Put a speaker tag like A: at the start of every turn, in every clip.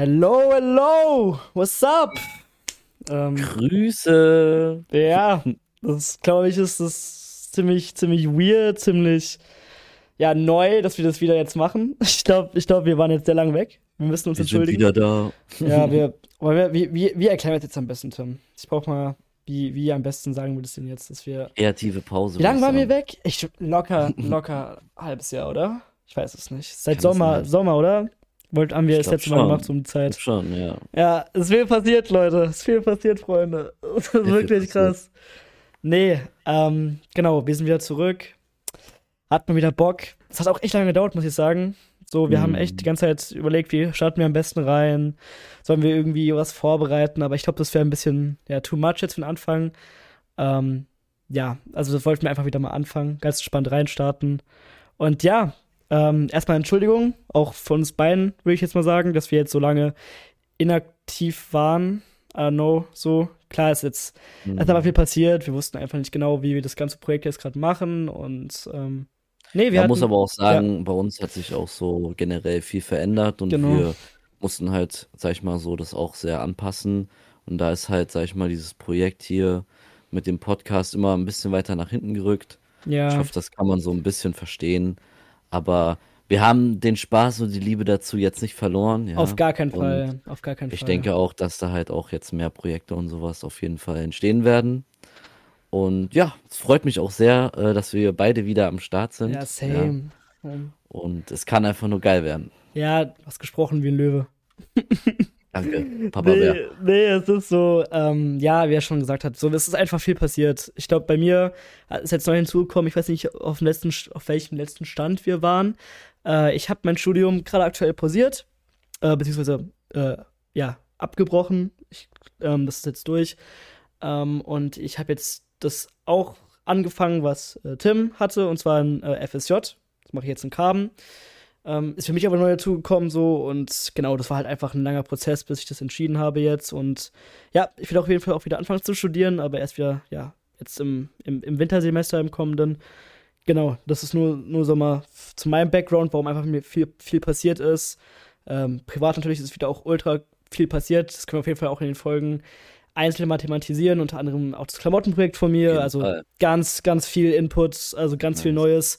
A: Hello, hello, what's up?
B: Ähm, Grüße.
A: Ja, das glaube ich ist das ziemlich, ziemlich weird, ziemlich ja neu, dass wir das wieder jetzt machen. Ich glaube, ich glaube, wir waren jetzt sehr lange weg. Wir müssen uns
B: wir
A: entschuldigen.
B: Sind wieder
A: da. Ja, wir, wir, wie, wie, wie erklären wir das jetzt am besten, Tim? Ich brauche mal, wie, wie am besten sagen wir das denn jetzt, dass wir.
B: Kreative Pause.
A: Wie lange waren wir weg? Ich locker, locker halbes Jahr, oder? Ich weiß es nicht. Seit Sommer, Sommer, oder? Wollt, haben wir das letzte Mal gemacht um die Zeit.
B: Schon, ja.
A: Ja, es ist viel passiert, Leute. Es ist viel passiert, Freunde. Das ist wirklich krass. Nee, ähm, genau, wir sind wieder zurück. Hat mal wieder Bock. Es hat auch echt lange gedauert, muss ich sagen. So, wir mm. haben echt die ganze Zeit überlegt, wie starten wir am besten rein? Sollen wir irgendwie was vorbereiten? Aber ich glaube, das wäre ein bisschen, ja, too much jetzt für den Anfang. Ähm, ja, also das wollten wir einfach wieder mal anfangen, ganz spannend reinstarten. Und ja, ähm, erstmal Entschuldigung, auch von uns beiden, würde ich jetzt mal sagen, dass wir jetzt so lange inaktiv waren. Don't know, so. Klar ist jetzt, mhm. es ist aber viel passiert. Wir wussten einfach nicht genau, wie wir das ganze Projekt jetzt gerade machen und ähm,
B: nee, wir Man hatten, muss aber auch sagen, ja. bei uns hat sich auch so generell viel verändert und genau. wir mussten halt, sag ich mal so, das auch sehr anpassen. Und da ist halt, sag ich mal, dieses Projekt hier mit dem Podcast immer ein bisschen weiter nach hinten gerückt. Ja. Ich hoffe, das kann man so ein bisschen verstehen. Aber wir haben den Spaß und die Liebe dazu jetzt nicht verloren. Ja.
A: Auf gar keinen Fall. Auf gar keinen
B: ich
A: Fall.
B: denke auch, dass da halt auch jetzt mehr Projekte und sowas auf jeden Fall entstehen werden. Und ja, es freut mich auch sehr, äh, dass wir beide wieder am Start sind.
A: Ja, same. Ja.
B: Und es kann einfach nur geil werden.
A: Ja, du hast gesprochen wie ein Löwe.
B: Danke, Papa
A: nee,
B: Bär.
A: Nee, es ist so, ähm, ja, wie er schon gesagt hat, so, es ist einfach viel passiert. Ich glaube, bei mir ist jetzt neu hinzugekommen, ich weiß nicht, auf, dem letzten, auf welchem letzten Stand wir waren. Äh, ich habe mein Studium gerade aktuell pausiert, äh, beziehungsweise, äh, ja, abgebrochen. Ich, ähm, das ist jetzt durch. Ähm, und ich habe jetzt das auch angefangen, was äh, Tim hatte, und zwar ein äh, FSJ. Das mache ich jetzt in Carbon. Ähm, ist für mich aber neu dazugekommen so und genau, das war halt einfach ein langer Prozess, bis ich das entschieden habe jetzt. Und ja, ich will auf jeden Fall auch wieder anfangen zu studieren, aber erst wieder, ja, jetzt im, im, im Wintersemester im kommenden. Genau, das ist nur, nur so mal zu meinem Background, warum einfach mir viel, viel passiert ist. Ähm, privat natürlich ist wieder auch ultra viel passiert. Das können wir auf jeden Fall auch in den Folgen einzeln mal thematisieren, unter anderem auch das Klamottenprojekt von mir. Also Fall. ganz, ganz viel Input, also ganz nice. viel Neues.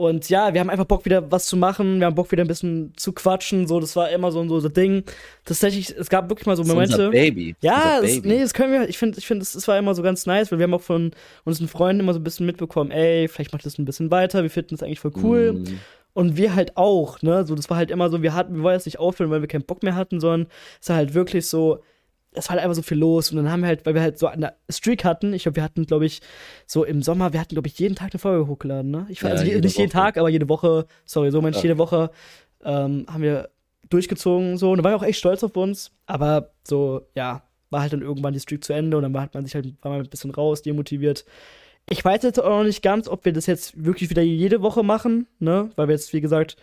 A: Und ja, wir haben einfach Bock, wieder was zu machen. Wir haben Bock, wieder ein bisschen zu quatschen. So, das war immer so ein so, so Ding. Tatsächlich, es gab wirklich mal so Momente. Das ist unser
B: Baby.
A: Ja, das, Baby. nee, das können wir. Ich finde, ich finde, das, das war immer so ganz nice, weil wir haben auch von unseren Freunden immer so ein bisschen mitbekommen, ey, vielleicht macht das ein bisschen weiter. Wir finden das eigentlich voll cool. Mm. Und wir halt auch, ne? So, das war halt immer so, wir hatten, wir wollen jetzt nicht aufhören, weil wir keinen Bock mehr hatten, sondern es war halt wirklich so, es war halt einfach so viel los. Und dann haben wir halt, weil wir halt so eine Streak hatten, ich glaube, wir hatten, glaube ich, so im Sommer, wir hatten, glaube ich, jeden Tag eine Folge hochgeladen, ne? Ich, ja, also jede nicht Woche. jeden Tag, aber jede Woche, sorry, so Mensch, ja. jede Woche ähm, haben wir durchgezogen, so. Und da war ich auch echt stolz auf uns. Aber so, ja, war halt dann irgendwann die Streak zu Ende und dann hat man sich halt, war man ein bisschen raus, demotiviert. Ich weiß jetzt auch noch nicht ganz, ob wir das jetzt wirklich wieder jede Woche machen, ne? Weil wir jetzt, wie gesagt,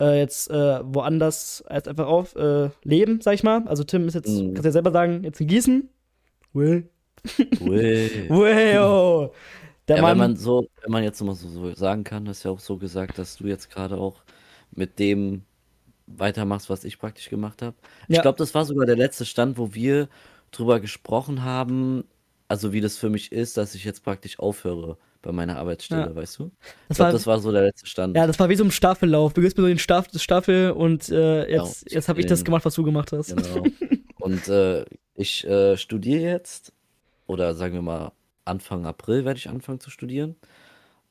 A: äh, jetzt äh, woanders als einfach auf äh, leben, sag ich mal. Also Tim ist jetzt, mm. kannst du ja selber sagen, jetzt in Gießen.
B: Will.
A: Will. Will, oh.
B: Der ja, Mann, wenn man so, wenn man jetzt mal so, so sagen kann, hast ja auch so gesagt, dass du jetzt gerade auch mit dem weitermachst, was ich praktisch gemacht habe. Ja. Ich glaube, das war sogar der letzte Stand, wo wir drüber gesprochen haben, also wie das für mich ist, dass ich jetzt praktisch aufhöre bei meiner Arbeitsstelle, ja. weißt du? Ich glaube, das war so der letzte Stand.
A: Ja, das war wie so ein Staffellauf. Du gehst mir so den Staff, Staffel und äh, jetzt, ja, jetzt habe ich das gemacht, was du gemacht hast.
B: Genau. und äh, ich äh, studiere jetzt, oder sagen wir mal, Anfang April werde ich anfangen zu studieren.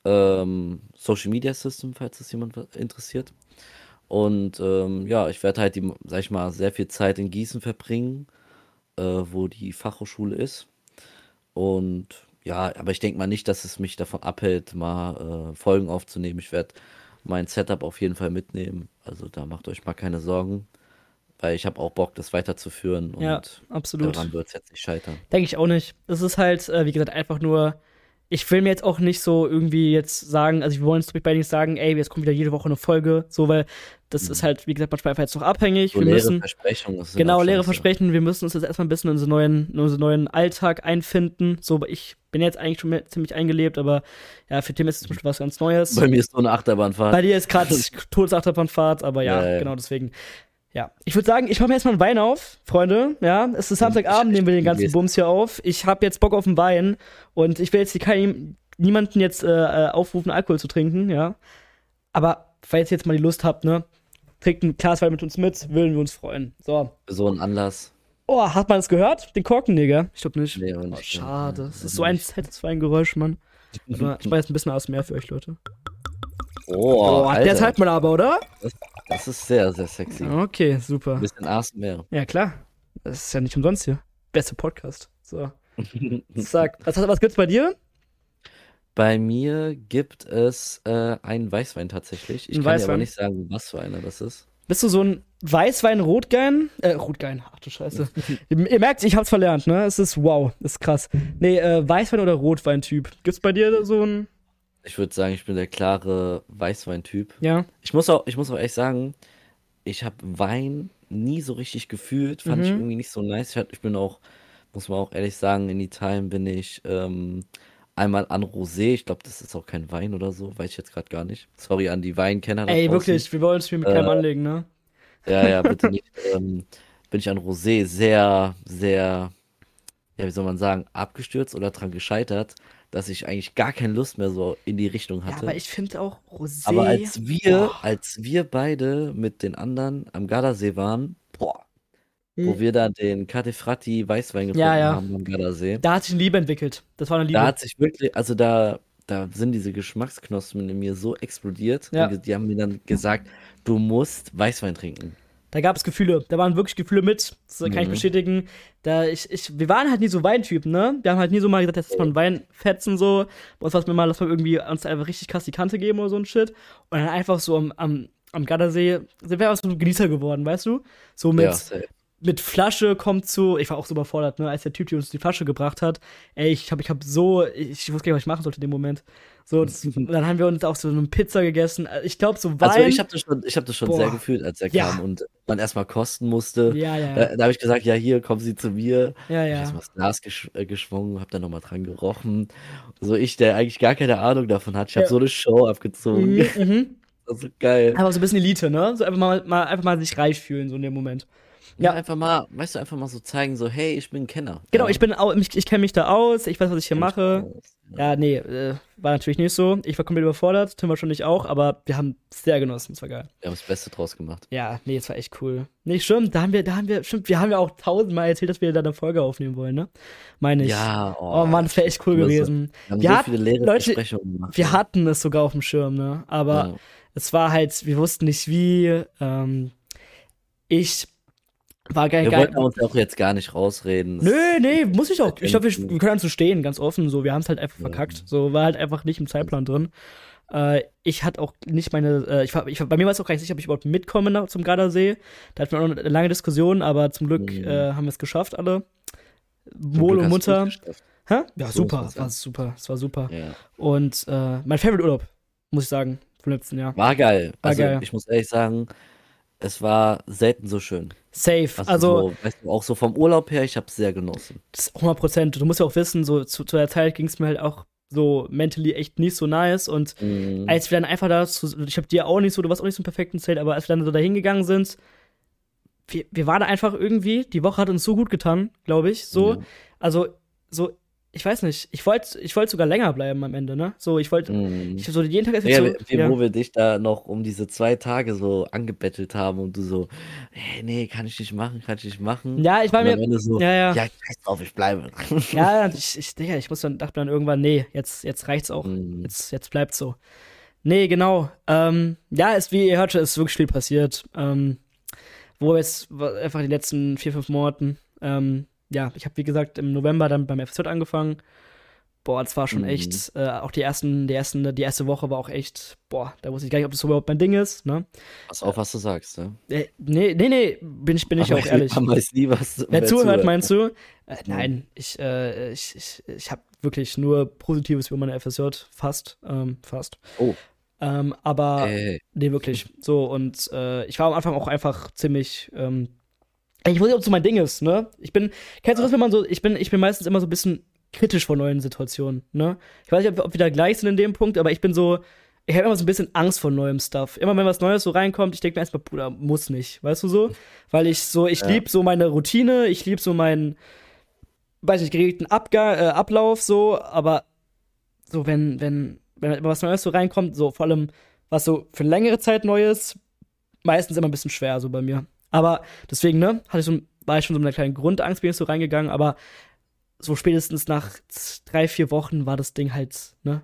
B: Ähm, Social Media System, falls das jemand interessiert. Und ähm, ja, ich werde halt, die, sag ich mal, sehr viel Zeit in Gießen verbringen, äh, wo die Fachhochschule ist. Und ja, aber ich denke mal nicht, dass es mich davon abhält, mal äh, Folgen aufzunehmen. Ich werde mein Setup auf jeden Fall mitnehmen. Also da macht euch mal keine Sorgen. Weil ich habe auch Bock, das weiterzuführen. Und
A: ja, absolut.
B: daran wird es jetzt nicht scheitern.
A: Denke ich auch nicht. Es ist halt, äh, wie gesagt, einfach nur ich will mir jetzt auch nicht so irgendwie jetzt sagen, also wir wollen jetzt bei nicht sagen, ey, jetzt kommt wieder jede Woche eine Folge, so, weil das mhm. ist halt, wie gesagt, manchmal einfach jetzt noch abhängig.
B: So
A: wir
B: leere
A: müssen,
B: Versprechungen.
A: Genau, leere Versprechen. Wir müssen uns jetzt erstmal ein bisschen in unseren neuen, in unseren neuen Alltag einfinden. So, ich bin jetzt eigentlich schon ziemlich eingelebt, aber ja, für Tim ist es zum Beispiel was ganz Neues.
B: Bei mir ist nur eine Achterbahnfahrt.
A: Bei dir ist gerade Todesachterbahnfahrt, aber ja, ja, ja, genau deswegen. Ja, ich würde sagen, ich mache mir erstmal einen Wein auf, Freunde. Ja, es ist Samstagabend, nehmen wir den ganzen Bums hier auf. Ich habe jetzt Bock auf einen Wein und ich will jetzt kein, niemanden jetzt äh, aufrufen, Alkohol zu trinken, ja. Aber falls ihr jetzt mal die Lust habt, ne, trinkt ein Glas Wein mit uns mit, würden wir uns freuen. So.
B: So ein Anlass.
A: Oh, hat man das gehört? Den Korken, Digga? Ich glaube nicht.
B: Nee,
A: oh,
B: nicht
A: schade. Das ist so ein Geräusch, Mann. Aber ich mache jetzt ein bisschen ASMR für euch, Leute.
B: Oh,
A: oh der teilt man aber, oder?
B: Das, das, ist sehr, sehr sexy.
A: Okay, super.
B: Ein bisschen ASMR.
A: Ja, klar. Das ist ja nicht umsonst hier. Beste Podcast. So. Sag, was, was gibt's bei dir?
B: Bei mir gibt es äh, einen Weißwein tatsächlich. Ich ein kann Weißwein. dir aber nicht sagen, was für einer das ist.
A: Bist du so ein Weißwein-Rotgein? Äh, Rotgein, ach du Scheiße. ihr, ihr, merkt, ich hab's verlernt, ne? Es ist wow, das ist krass. Nee, äh, Weißwein- oder Rotwein-Typ. Gibt's bei dir so ein.
B: Ich würde sagen, ich bin der klare Weißwein-Typ.
A: Ja.
B: Ich muss auch, ich muss auch echt sagen, ich habe Wein nie so richtig gefühlt. Fand mhm. ich irgendwie nicht so nice. Ich, ich bin auch, muss man auch ehrlich sagen, in Italien bin ich ähm, einmal an Rosé. Ich glaube, das ist auch kein Wein oder so, weiß ich jetzt gerade gar nicht. Sorry an die Weinkenner.
A: Ey, wirklich, wir wollen es mit keinem äh, anlegen, ne?
B: Ja, ja, bitte nicht. ähm, bin ich an Rosé sehr, sehr, ja, wie soll man sagen, abgestürzt oder dran gescheitert, dass ich eigentlich gar keine Lust mehr so in die Richtung hatte. Ja,
A: aber ich finde auch Rosé.
B: Aber als wir, boah. als wir beide mit den anderen am Gardasee waren, boah, wo hm. wir da den Catefratti Weißwein getrunken ja, ja. haben am Gardasee.
A: Da hat sich eine Liebe entwickelt. Das war eine Liebe.
B: Da hat sich wirklich, also da, da sind diese Geschmacksknospen in mir so explodiert. Ja. Die haben mir dann gesagt, du musst Weißwein trinken.
A: Da gab es Gefühle. Da waren wirklich Gefühle mit. Das kann mhm. ich bestätigen. Da ich, ich, wir waren halt nie so Weintypen, ne? Wir haben halt nie so mal gesagt, dass man Wein fetzen so. Bei uns war es mir mal, dass wir irgendwie uns einfach richtig krass die Kante geben oder so ein Shit. Und dann einfach so am, am, am Gardasee sind wir einfach so ein Genießer geworden, weißt du? So mit, ja, mit Flasche kommt zu, ich war auch so überfordert, ne, als der Typ, der uns die Flasche gebracht hat. Ey, ich habe ich hab so, ich, ich wusste gar nicht, was ich machen sollte in dem Moment. So, das, dann haben wir uns auch so eine Pizza gegessen. Ich glaube, so Wein. Also
B: ich habe das schon, ich hab das schon sehr gefühlt, als er ja. kam und man erstmal kosten musste.
A: Ja, ja.
B: Da, da habe ich gesagt, ja, hier, kommen Sie zu mir.
A: Ja, ja.
B: Ich habe das Glas gesch äh, geschwungen, habe dann nochmal dran gerochen. So ich, der eigentlich gar keine Ahnung davon hat. Ich habe ja. so eine Show abgezogen. Mhm, mhm. Das ist so geil.
A: Aber so ein bisschen Elite, ne? So einfach mal, mal, einfach mal sich reich fühlen, so in dem Moment.
B: Ja, einfach mal, weißt du, einfach mal so zeigen, so, hey, ich bin ein Kenner.
A: Genau, ich bin auch, ich, ich kenne mich da aus, ich weiß, was ich hier mache. Ja. Ja, nee, äh, war natürlich nicht so. Ich war komplett überfordert, Tim wahrscheinlich auch, aber wir haben es sehr genossen, es war geil.
B: Wir haben das Beste draus gemacht.
A: Ja, nee, es war echt cool. Nee, stimmt, da haben wir, da haben wir, stimmt, wir haben ja auch tausendmal erzählt, dass wir da eine Folge aufnehmen wollen, ne? Meine ich.
B: Ja,
A: oh, oh Mann, das wäre echt cool gewesen.
B: wir haben wir so hatten, Leute,
A: gemacht. Wir hatten es sogar auf dem Schirm, ne? Aber ja. es war halt, wir wussten nicht wie. Ähm, ich war geil.
B: Wir wollten uns auch jetzt gar nicht rausreden.
A: Nö, nee, muss ich auch. Ich glaube, wir, wir, können dazu stehen, ganz offen. So, wir haben es halt einfach verkackt. So, war halt einfach nicht im Zeitplan drin. Äh, ich hatte auch nicht meine, äh, ich war, ich, bei mir war es auch gar nicht sicher, ob ich überhaupt mitkomme zum Gardasee. Da hatten wir auch eine lange Diskussion, aber zum Glück mhm. äh, haben wir es geschafft, alle. Wohl und munter. Hä? Ja, so super, es war super, es war super.
B: Ja.
A: Und äh, mein Favorite Urlaub, muss ich sagen, vom letzten Jahr.
B: War geil. War also, geil. ich muss ehrlich sagen, es war selten so schön.
A: Safe. Also, also
B: so, weißt du, auch so vom Urlaub her, ich habe es sehr genossen.
A: 100 Prozent. Du musst ja auch wissen, so zu, zu der Zeit ging es mir halt auch so mentally echt nicht so nice. Und mm. als wir dann einfach da, ich habe dir auch nicht so, du warst auch nicht so im perfekten Zelt, aber als wir dann so da hingegangen sind, wir, wir waren einfach irgendwie, die Woche hat uns so gut getan, glaube ich. So, ja. also so ich weiß nicht, ich wollte ich wollt sogar länger bleiben am Ende, ne? So, ich wollte, mm. ich so jeden Tag
B: ja, so, wie, ja. wo wir dich da noch um diese zwei Tage so angebettelt haben und du so, hey, nee, kann ich nicht machen, kann ich nicht machen.
A: Ja, ich war mir,
B: so,
A: ja, ja.
B: Ja, scheiß drauf, ich bleibe.
A: Ja, ich, ich, Digga, ich muss dann, dachte dann irgendwann, nee, jetzt, jetzt reicht's auch, mm. jetzt, jetzt bleibt's so. Nee, genau, ähm, ja, ist, wie ihr hört, ist wirklich viel passiert, ähm, wo jetzt einfach die letzten vier, fünf Monaten, ähm, ja, ich habe wie gesagt im November dann beim FZ angefangen. Boah, das war schon mhm. echt, äh, auch die ersten, die ersten, die erste Woche war auch echt, boah, da wusste ich gar nicht, ob das überhaupt mein Ding ist, ne?
B: Pass auf, was du sagst,
A: ne? Äh, nee, nee, nee, bin ich, bin ich auch ehrlich.
B: Man weiß nie, was.
A: Wer, zuhört, zuhört, meinst du? Äh, nein, ich, äh, ich, ich, ich habe wirklich nur Positives über meine FSJ, fast, ähm, fast.
B: Oh.
A: Ähm, aber, Ey. nee, wirklich. So, und äh, ich war am Anfang auch einfach ziemlich, ähm, ich weiß nicht, ob so mein Ding ist, ne? Ich bin, kennst du das, wenn man so, ich bin, ich bin meistens immer so ein bisschen kritisch vor neuen Situationen, ne? Ich weiß nicht, ob, ob wir da gleich sind in dem Punkt, aber ich bin so, ich habe immer so ein bisschen Angst vor neuem Stuff. Immer wenn was Neues so reinkommt, ich denke mir erstmal, Bruder, muss nicht, weißt du so? Weil ich so, ich ja. liebe so meine Routine, ich liebe so meinen, weiß ich, geregelten Abga äh, Ablauf so, aber so, wenn, wenn, wenn immer was Neues so reinkommt, so vor allem was so für längere Zeit Neues, meistens immer ein bisschen schwer so bei mir. Aber deswegen, ne, hatte ich so, war ich schon so mit einer kleinen Grundangst, bin ich so reingegangen, aber so spätestens nach drei, vier Wochen war das Ding halt, ne,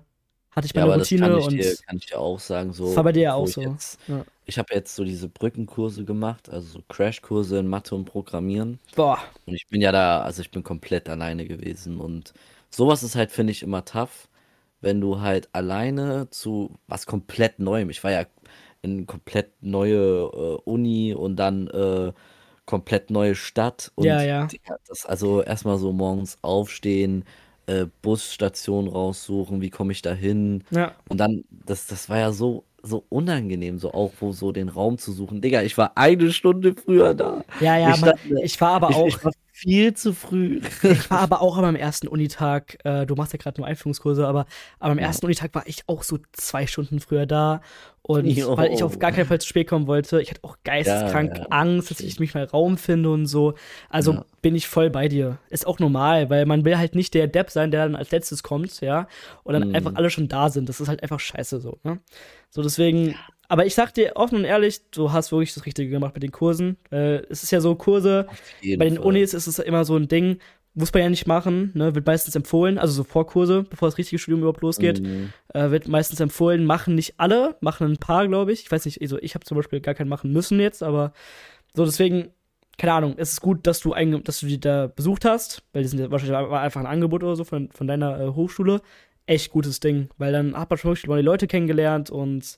A: hatte ich meine ja, Routine
B: das
A: kann ich
B: und
A: dir,
B: kann ich dir auch sagen. So,
A: das war bei dir ja auch so.
B: Jetzt, ja. Ich habe jetzt so diese Brückenkurse gemacht, also so Crashkurse in Mathe und Programmieren.
A: Boah.
B: Und ich bin ja da, also ich bin komplett alleine gewesen und sowas ist halt, finde ich, immer tough, wenn du halt alleine zu was komplett Neuem. Ich war ja in komplett neue äh, Uni und dann äh, komplett neue Stadt und
A: ja, ja.
B: das also erstmal so morgens aufstehen, äh, Busstation raussuchen, wie komme ich da hin?
A: Ja.
B: Und dann, das, das war ja so, so unangenehm, so auch wo so den Raum zu suchen. Digga, ich war eine Stunde früher da.
A: Ja, ja, ich, man, ich war aber
B: ich,
A: auch.
B: Ich war viel zu früh.
A: Ich war aber auch am ersten Unitag, äh, du machst ja gerade nur Einführungskurse, aber, aber am ersten ja. Unitag war ich auch so zwei Stunden früher da. Und jo. weil ich auf gar keinen Fall zu spät kommen wollte, ich hatte auch geisteskrank ja, ja. Angst, dass ich mich mal Raum finde und so. Also bin ich voll bei dir. Ist auch normal, weil man will halt nicht der Depp sein, der dann als letztes kommt, ja. Und dann mhm. einfach alle schon da sind. Das ist halt einfach scheiße so, ne? So, deswegen aber ich sag dir offen und ehrlich, du hast wirklich das Richtige gemacht mit den Kursen. Äh, es ist ja so, Kurse, bei den Fall. Unis ist es immer so ein Ding, muss man ja nicht machen, ne? wird meistens empfohlen, also so Vorkurse, bevor das richtige Studium überhaupt losgeht, mhm. äh, wird meistens empfohlen, machen nicht alle, machen ein paar, glaube ich. Ich weiß nicht, also ich habe zum Beispiel gar keinen machen müssen jetzt, aber so deswegen, keine Ahnung, es ist gut, dass du, ein, dass du die da besucht hast, weil die sind ja wahrscheinlich einfach ein Angebot oder so von, von deiner äh, Hochschule. Echt gutes Ding, weil dann hat man schon wirklich die Leute kennengelernt und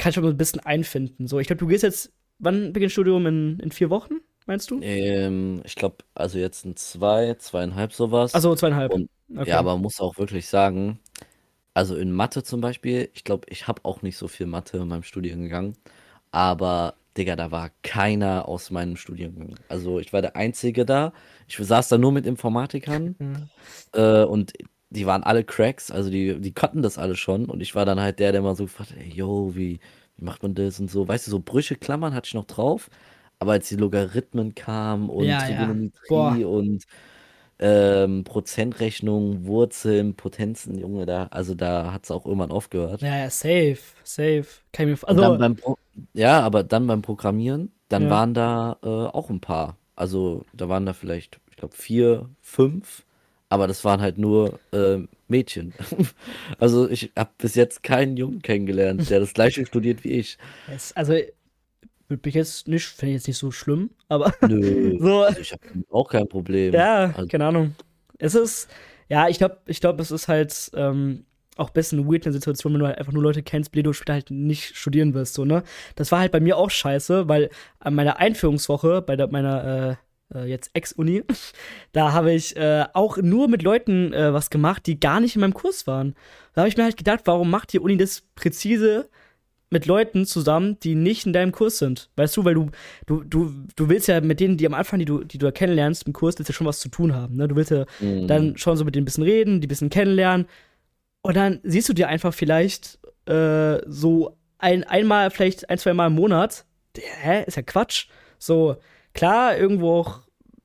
A: kann schon mal ein bisschen einfinden. So, ich glaube, du gehst jetzt, wann beginnt Studium? In, in vier Wochen, meinst du?
B: Ähm, ich glaube, also jetzt in zwei, zweieinhalb sowas.
A: Also zweieinhalb.
B: Und, okay. Ja, aber man muss auch wirklich sagen, also in Mathe zum Beispiel, ich glaube, ich habe auch nicht so viel Mathe in meinem Studiengang, aber Digga, da war keiner aus meinem Studiengang. Also ich war der Einzige da. Ich saß da nur mit Informatikern mhm. äh, und die waren alle Cracks, also die, die konnten das alle schon. Und ich war dann halt der, der mal so gefragt hat, ey, yo, wie, wie macht man das und so. Weißt du, so Brüche, Klammern hatte ich noch drauf. Aber als die Logarithmen kamen und
A: ja,
B: Trigonometrie ja. und ähm, Prozentrechnung, Wurzeln, Potenzen, Junge, da, also da hat es auch irgendwann aufgehört.
A: Ja, ja, safe, safe. Kann ich mir, also,
B: ja, aber dann beim Programmieren, dann ja. waren da äh, auch ein paar. Also da waren da vielleicht, ich glaube, vier, fünf aber das waren halt nur äh, Mädchen. also ich habe bis jetzt keinen Jungen kennengelernt, der das gleiche studiert wie ich.
A: Es, also würde mich jetzt nicht, finde ich jetzt nicht so schlimm, aber
B: Nö,
A: so.
B: Also ich habe auch kein Problem.
A: Ja,
B: also,
A: keine Ahnung. Es ist, ja, ich glaube, ich glaube, es ist halt ähm, auch ein bisschen weird eine Situation, wenn du halt einfach nur Leute kennst, die du später halt nicht studieren wirst, so, ne? Das war halt bei mir auch scheiße, weil an meiner Einführungswoche bei der, meiner äh, äh, jetzt Ex-Uni, da habe ich äh, auch nur mit Leuten äh, was gemacht, die gar nicht in meinem Kurs waren. Da habe ich mir halt gedacht, warum macht die Uni das präzise mit Leuten zusammen, die nicht in deinem Kurs sind? Weißt du, weil du, du, du, du willst ja mit denen, die am Anfang, die du, die du da kennenlernst im Kurs, willst ja schon was zu tun haben. Ne? Du willst ja mhm. dann schon so mit denen ein bisschen reden, die ein bisschen kennenlernen. Und dann siehst du dir einfach vielleicht äh, so ein, einmal, vielleicht ein, zwei Mal im Monat. Hä? Ist ja Quatsch. So, klar, irgendwo auch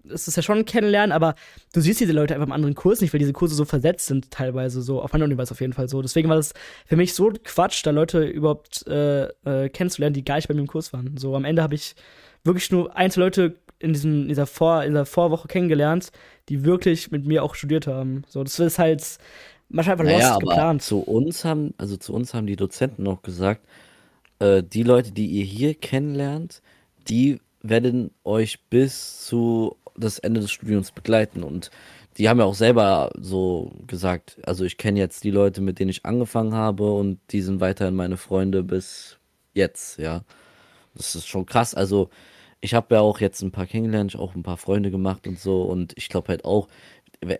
A: ist es ja schon ein Kennenlernen, aber du siehst diese Leute einfach im anderen Kurs nicht, weil diese Kurse so versetzt sind, teilweise so. Auf meiner Uni war es auf jeden Fall so. Deswegen war das für mich so Quatsch, da Leute überhaupt äh, äh, kennenzulernen, die gar nicht bei mir im Kurs waren. So am Ende habe ich wirklich nur ein, zwei Leute in, diesem, dieser, Vor, in dieser Vorwoche kennengelernt, die wirklich mit mir auch studiert haben. So, das ist halt manchmal einfach naja, lost geplant.
B: Zu uns haben, also zu uns haben die Dozenten noch gesagt, äh, die Leute, die ihr hier kennenlernt, die werden euch bis zu das Ende des Studiums begleiten. Und die haben ja auch selber so gesagt, also ich kenne jetzt die Leute, mit denen ich angefangen habe und die sind weiterhin meine Freunde bis jetzt, ja. Das ist schon krass. Also ich habe ja auch jetzt ein paar kennengelernt, auch ein paar Freunde gemacht und so. Und ich glaube halt auch,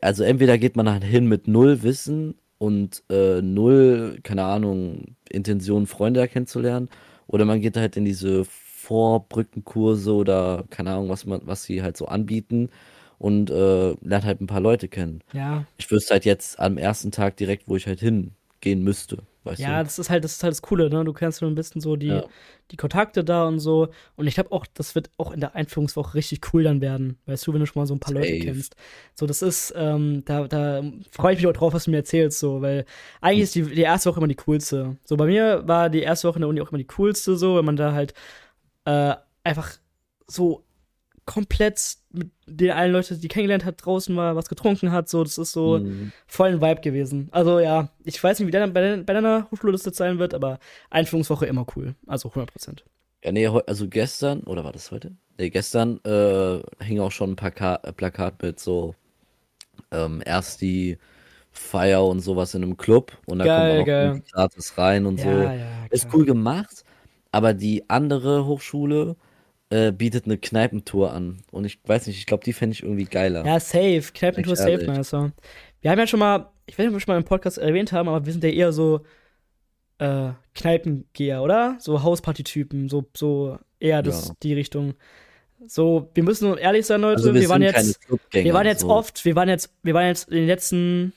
B: also entweder geht man hin mit null Wissen und äh, null, keine Ahnung, Intention, Freunde kennenzulernen, oder man geht halt in diese Vorbrückenkurse oder keine Ahnung, was man, was sie halt so anbieten und äh, lernt halt ein paar Leute kennen.
A: Ja.
B: Ich wüsste halt jetzt am ersten Tag direkt, wo ich halt hin gehen müsste. Weißt
A: Ja,
B: du?
A: das ist halt, das ist halt das Coole, ne? Du kennst so ein bisschen so die,
B: Ja.
A: die Kontakte da und so. Und ich glaube auch, das wird auch in der Einführungswoche richtig cool dann werden. Weißt du, wenn du schon mal so ein paar Leute
B: Safe.
A: kennst. So, das ist, ähm, da, da freue ich mich auch drauf, was du mir erzählst, so, weil eigentlich ist die, die erste Woche immer die coolste. So, bei mir war die erste Woche in der Uni auch immer die coolste, so, wenn man da halt äh, einfach so komplett mit den allen Leuten, die kennengelernt hat, draußen war, was getrunken hat, so, das ist so
B: Mhm.
A: voll ein Vibe gewesen. Also ja, ich weiß nicht, wie deiner, bei, deiner- bei deiner Hochschule das jetzt sein wird, aber Einführungswoche immer cool. Also 100 Prozent.
B: Ja, nee, also gestern, oder war das heute? Nee, gestern äh, hing auch schon ein Plaka äh, Plakat mit so ähm, erst die Feier und sowas in einem Club und da kommt auch
A: geil.
B: gratis rein und so.
A: Ja, ja,
B: Ist cool gemacht, aber die andere Hochschule äh, bietet eine Kneipentour an. Und ich weiß nicht, ich glaube, die fände ich irgendwie geiler.
A: Ja, safe. Kneipentour safe nicer. Wir haben ja schon mal, ich weiß nicht, ob wir schon mal im Podcast erwähnt haben, aber wir sind ja eher so äh, Kneipengeher, oder? So Hausparty-Typen, so, so eher das,
B: Ja.
A: die Richtung. So, wir müssen ehrlich sein, Leute.
B: Also
A: wir,
B: wir
A: waren jetzt, wir waren jetzt
B: so.
A: oft, wir waren jetzt, wir waren jetzt in den letzten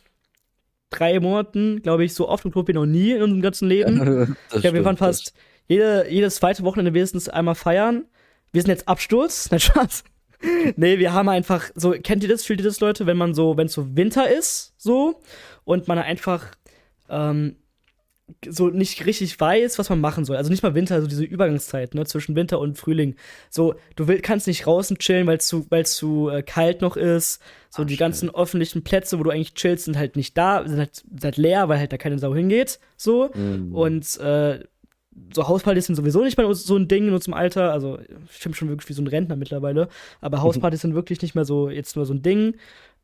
A: drei Monaten, glaube ich, so oft im Club wie noch nie in unserem ganzen Leben. Ich glaube, wir waren fast jede, jedes zweite Wochenende wenigstens einmal feiern. Wir sind jetzt Absturz, nein, Spaß. nee, wir haben einfach so, kennt ihr das, fühlt ihr das, Leute, wenn man so, wenn es so Winter ist, so, und man einfach ähm, so nicht richtig weiß, was man machen soll. Also nicht mal Winter, also diese Übergangszeit, ne, zwischen Winter und Frühling. So, du will, kannst nicht draußen chillen, weil es zu, weil's zu äh, kalt noch ist. So,
B: Ah,
A: die
B: stimmt.
A: ganzen öffentlichen Plätze, wo du eigentlich chillst, sind halt nicht da, sind halt, sind halt leer, weil halt da keine Sau hingeht. So.
B: Mhm.
A: Und äh, so Hauspartys sind sowieso nicht mehr so ein Ding in unserem Alter. Also, ich bin schon wirklich wie so ein Rentner mittlerweile. Aber Hauspartys sind wirklich nicht mehr so, jetzt nur so ein Ding.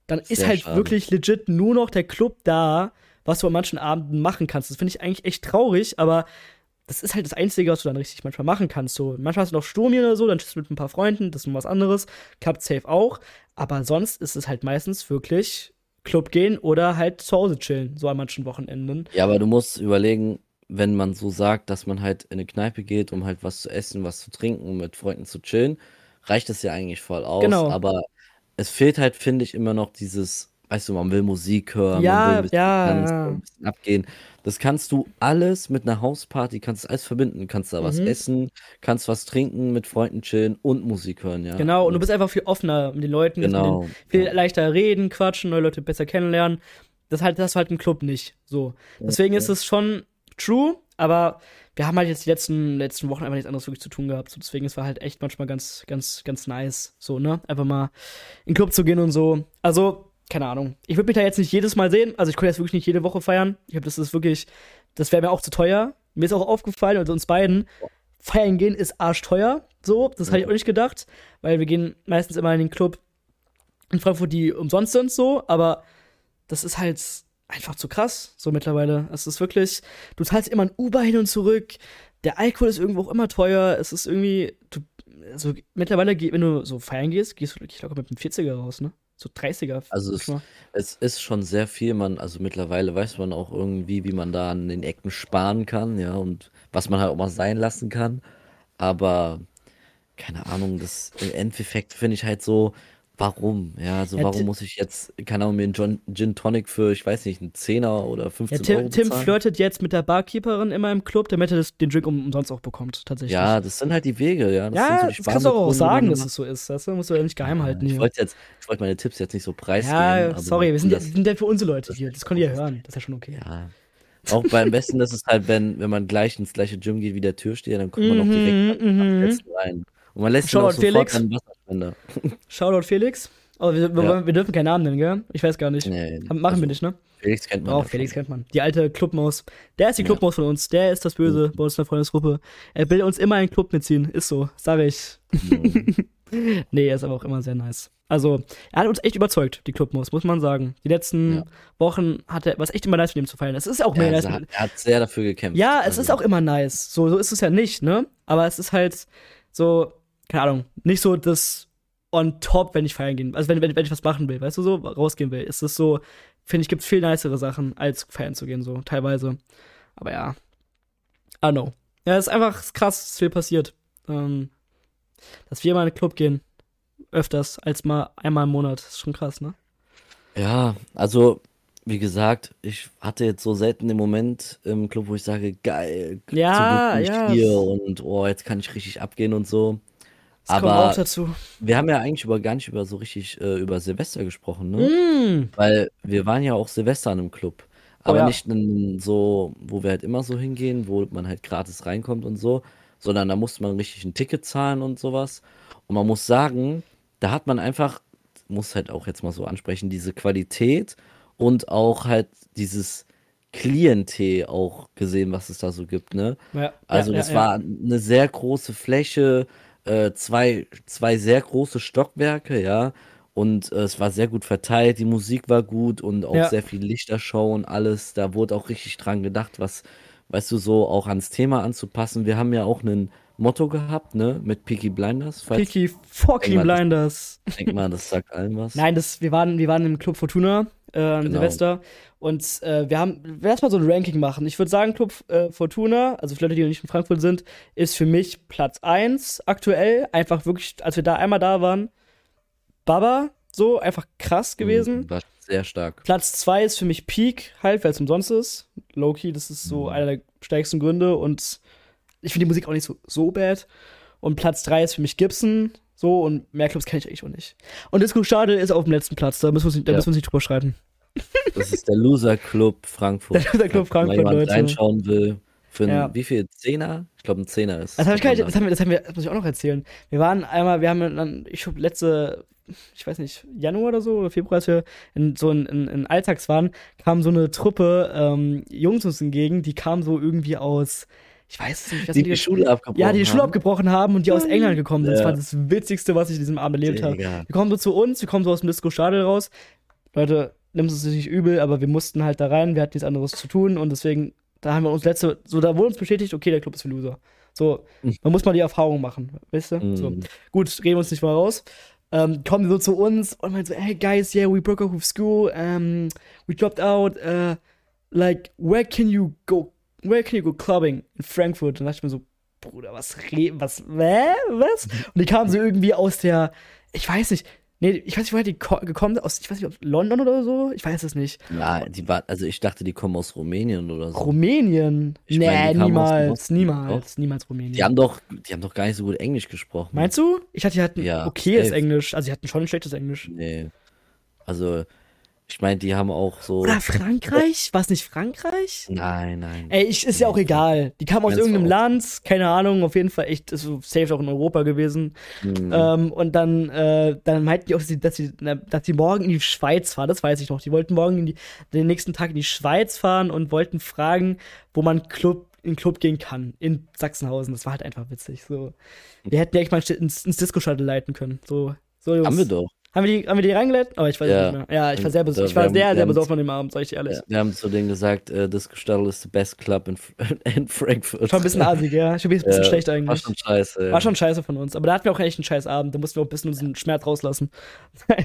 A: Dann ist
B: Sehr
A: halt
B: schade.
A: wirklich legit nur noch der Club da, was du an manchen Abenden machen kannst. Das finde ich eigentlich echt traurig, aber das ist halt das Einzige, was du dann richtig manchmal machen kannst. So, manchmal hast du noch Sturm oder so, dann chillst du mit ein paar Freunden, das ist noch was anderes. Klappt safe auch. Aber sonst ist es halt meistens wirklich Club gehen oder halt zu Hause chillen, so an manchen Wochenenden.
B: Ja, aber du musst überlegen, wenn man so sagt, dass man halt in eine Kneipe geht, um halt was zu essen, was zu trinken, um mit Freunden zu chillen, reicht das ja eigentlich voll aus.
A: Genau.
B: Aber es fehlt halt, finde ich, immer noch dieses, weißt du, man will Musik hören,
A: Ja,
B: man will ein bisschen
A: ja,
B: tanzen,
A: ja.
B: ein bisschen abgehen. Das kannst du alles mit einer Hausparty, kannst alles verbinden. Kannst da was
A: Mhm.
B: essen, kannst was trinken, mit Freunden chillen und Musik hören, ja.
A: Genau, und du bist einfach viel offener mit den Leuten,
B: Genau.
A: denen viel leichter reden, quatschen, neue Leute besser kennenlernen. Das halt, das ist halt im Club nicht. So. Deswegen ist es schon true, aber wir haben halt jetzt die letzten, letzten Wochen einfach nichts anderes wirklich zu tun gehabt. So, deswegen es war halt echt manchmal ganz, ganz, ganz nice. So, ne? Einfach mal in den Club zu gehen und so. Also, keine Ahnung. Ich würde mich da jetzt nicht jedes Mal sehen. Also ich könnte jetzt wirklich nicht jede Woche feiern. Ich glaube, das ist wirklich, das wäre mir auch zu teuer. Mir ist auch aufgefallen, und uns beiden, feiern gehen ist arschteuer. So, das hatte ich auch nicht gedacht, weil wir gehen meistens immer in den Club in Frankfurt, die umsonst sind, so, aber das ist halt einfach zu krass, so mittlerweile. Es ist wirklich, du zahlst immer ein Uber hin und zurück, der Alkohol ist irgendwo auch immer teuer, es ist irgendwie, du, also mittlerweile, wenn du so feiern gehst, gehst du wirklich locker mit einem 40er raus, ne? So 30er.
B: Also es, es ist schon sehr viel, man, also mittlerweile weiß man auch irgendwie, wie man da an den Ecken sparen kann, ja, und was man halt auch mal sein lassen kann. Aber keine Ahnung, das im Endeffekt finde ich halt so, warum? Ja, also
A: Ja,
B: warum muss ich jetzt, keine Ahnung, mir einen Gin, Gin Tonic für, ich weiß nicht, einen Zehner oder
A: Ja,
B: 15
A: Tim,
B: Euro
A: Tim
B: bezahlen?
A: flirtet jetzt mit der Barkeeperin immer im Club, damit er das, den Drink um, umsonst auch bekommt, tatsächlich.
B: Ja, das sind halt die Wege, ja. Das
A: ja
B: so
A: das kannst du auch sagen, dass es so ist. Das musst du ja nicht geheim halten
B: Ich wollte jetzt, ich wollte meine Tipps jetzt nicht so preisgeben.
A: Ja, sorry, wir sind, ja,
B: das-
A: sind ja für unsere Leute hier. Das könnt ihr ja hören. Das ist ja schon okay.
B: Ja. Auch beim besten ist es halt, wenn, wenn man gleich ins gleiche Gym geht wie der Türsteher, dann kommt man auch direkt
A: Mhm,
B: am
A: mhm.
B: besten rein. Und man lässt ihn
A: Shoutout
B: auch sofort
A: Felix.
B: einen Wasserspender.
A: Shoutout Felix. Oh, wir, wir,
B: Ja.
A: wir dürfen keinen Namen nennen, gell? Ich weiß gar nicht.
B: Nee,
A: Machen
B: also
A: wir nicht, ne?
B: Felix kennt man ja
A: Felix
B: schon.
A: kennt man. Die alte Clubmaus. Der ist die
B: Ja.
A: Clubmaus von uns. Der ist das Böse bei uns in der Freundesgruppe. Er will uns immer in den Club mitziehen. Ist so, sag ich.
B: Mhm.
A: Nee, er ist aber auch immer sehr nice. Also, er hat uns echt überzeugt, die Clubmaus, muss man sagen. Die letzten
B: Ja.
A: Wochen hat er, was echt immer nice mit ihm zu feiern. Es ist auch mehr
B: Ja,
A: nice.
B: also,
A: mit-
B: er hat sehr dafür gekämpft.
A: Ja, es
B: Also,
A: ist auch immer nice. So, so ist es ja nicht, ne? Aber es ist halt so, keine Ahnung, nicht so das on top, wenn ich feiern gehen. Also wenn, wenn, wenn ich was machen will, weißt du so, rausgehen will, ist es so, finde ich, gibt es viel nicere Sachen, als feiern zu gehen, so, teilweise. Aber ja. I know. Ja, es ist einfach krass, was viel passiert. Ähm, dass wir mal in den Club gehen, öfters als mal einmal im Monat. ist schon krass, ne?
B: Ja, also wie gesagt, ich hatte jetzt so selten den Moment im Club, wo ich sage, geil,
A: Ja,
B: zum Glück bin
A: ja.
B: ich hier und oh, jetzt kann ich richtig abgehen und so.
A: Das kommt auch
B: Aber
A: dazu.
B: wir haben ja eigentlich über gar nicht über so richtig äh, über Silvester gesprochen, ne?
A: Mm.
B: Weil wir waren ja auch Silvester in einem Club.
A: Oh
B: Aber
A: ja.
B: nicht in so, wo wir halt immer so hingehen, wo man halt gratis reinkommt und so, sondern da musste man richtig ein Ticket zahlen und sowas. Und man muss sagen, da hat man einfach, muss halt auch jetzt mal so ansprechen, diese Qualität und auch halt dieses Klientel auch gesehen, was es da so gibt, ne?
A: Ja,
B: Also
A: ja,
B: das war eine sehr große Fläche, äh, zwei, zwei sehr große Stockwerke, ja. Und äh, es war sehr gut verteilt, die Musik war gut und auch
A: Ja.
B: sehr viel Lichtershow und alles. Da wurde auch richtig dran gedacht, was, weißt du, so auch ans Thema anzupassen. Wir haben ja auch ein Motto gehabt, ne, mit Peaky Blinders. Falls,
A: Peaky fucking Blinders.
B: ich denk mal, das sagt allen was.
A: Nein, das, wir, waren, wir waren im Club Fortuna äh, an
B: Genau.
A: Silvester und äh, wir haben, lass mal so ein Ranking machen. Ich würde sagen, Club äh, Fortuna, also für Leute, die noch nicht in Frankfurt sind, ist für mich Platz 1 aktuell. Einfach wirklich, als wir da einmal da waren, Baba, so, einfach krass gewesen.
B: Mhm, War sehr stark.
A: Platz 2 ist für mich Peak, halt, weil es umsonst ist. Low-Key, das ist so
B: Mhm.
A: einer der stärksten Gründe und ich finde die Musik auch nicht so, so bad. Und Platz 3 ist für mich Gibson, so, und mehr Clubs kenne ich eigentlich auch nicht. Und Disco Stadel ist auf dem letzten Platz, da müssen wir uns nicht, da
B: Ja.
A: müssen wir nicht drüber streiten.
B: Das ist der Loser Club Frankfurt.
A: Der Loser Club Frankfurt,
B: jemand
A: Leute.
B: reinschauen will. Für einen,
A: Ja.
B: wie viel? Zehner? Ich glaube, ein Zehner ist.
A: Das, hab ich gar nicht,
B: man
A: das, haben wir, das, haben wir, das muss ich auch noch erzählen. Wir waren einmal, wir haben dann, ich glaube, letzte, ich weiß nicht, Januar oder so, oder Februar, als wir in, so in, in, in Alltags waren, kam so eine Truppe ähm, Jungs uns entgegen, die kamen so irgendwie aus, ich weiß es nicht, was
B: die die Schule abgebrochen
A: Ja, die die Schule
B: haben.
A: abgebrochen haben und die aus England gekommen sind. Das
B: Ja.
A: war das Witzigste, was ich diesem Abend erlebt habe. Die kommen so zu uns, wir kommen so aus dem Disco Stadel raus. Leute, nimmt es nicht übel, aber wir mussten halt da rein, wir hatten nichts anderes zu tun und deswegen, da haben wir uns letzte, so da wurde uns bestätigt, okay, der Club ist für Loser. So,
B: Mhm.
A: man muss mal die Erfahrung machen, weißt du? So.
B: Mhm.
A: Gut, reden wir uns nicht mal raus. Ähm, kommen die so zu uns und meinen so, hey guys, yeah, we broke up with school, um, we dropped out, uh, like, where can you go, where can you go clubbing in Frankfurt? Und da dachte ich mir so, Bruder, was, was, hä, was? Und die kamen so irgendwie aus der, ich weiß nicht, nee, ich weiß nicht, woher die ko- gekommen sind, aus, ich weiß nicht, aus London oder so, ich weiß es nicht.
B: Ja, die war, also ich dachte, die kommen aus Rumänien oder so.
A: Rumänien?
B: Ich
A: nee,
B: meine,
A: niemals, niemals, niemals Rumänien.
B: Die haben doch, die haben doch gar nicht so gut Englisch gesprochen.
A: Meinst du? Ich dachte, die hatten
B: Ja,
A: okayes
B: safe.
A: Englisch, also die hatten schon ein schlechtes Englisch.
B: Nee. Also, ich meine, die haben auch so.
A: Oder Frankreich? War es nicht Frankreich?
B: Nein, nein.
A: Ey, ich, ist ja auch egal. Die kamen aus irgendeinem? Land, keine Ahnung, auf jeden Fall echt, ist so safe auch in Europa gewesen.
B: Hm.
A: Ähm, und dann, äh, dann meinten die auch, dass sie, dass, sie, na, dass die morgen in die Schweiz fahren, das weiß ich noch. Die wollten morgen in die, den nächsten Tag in die Schweiz fahren und wollten fragen, wo man Club, in den Club gehen kann, in Sachsenhausen. Das war halt einfach witzig. So. Wir hätten ja echt mal ins, ins Disco-Shuttle leiten können. So, so
B: haben wir doch.
A: Haben wir die, haben wir die reingeleitet? Aber ich weiß
B: Ja.
A: nicht mehr. Ja, ich war sehr, bes
B: Da-
A: ich war sehr, sehr besoffen an dem Abend, sag ich dir ehrlich.
B: Ja, wir haben zu denen gesagt, äh, Disco Stadel ist the best club in, in Frankfurt.
A: Schon ein bisschen asig, ja. Schon ein bisschen
B: Ja,
A: schlecht
B: War
A: eigentlich.
B: schon scheiße. ja.
A: War schon scheiße von uns. Aber da hatten wir auch echt einen scheiß Abend. Da mussten wir auch ein bisschen unseren Schmerz rauslassen.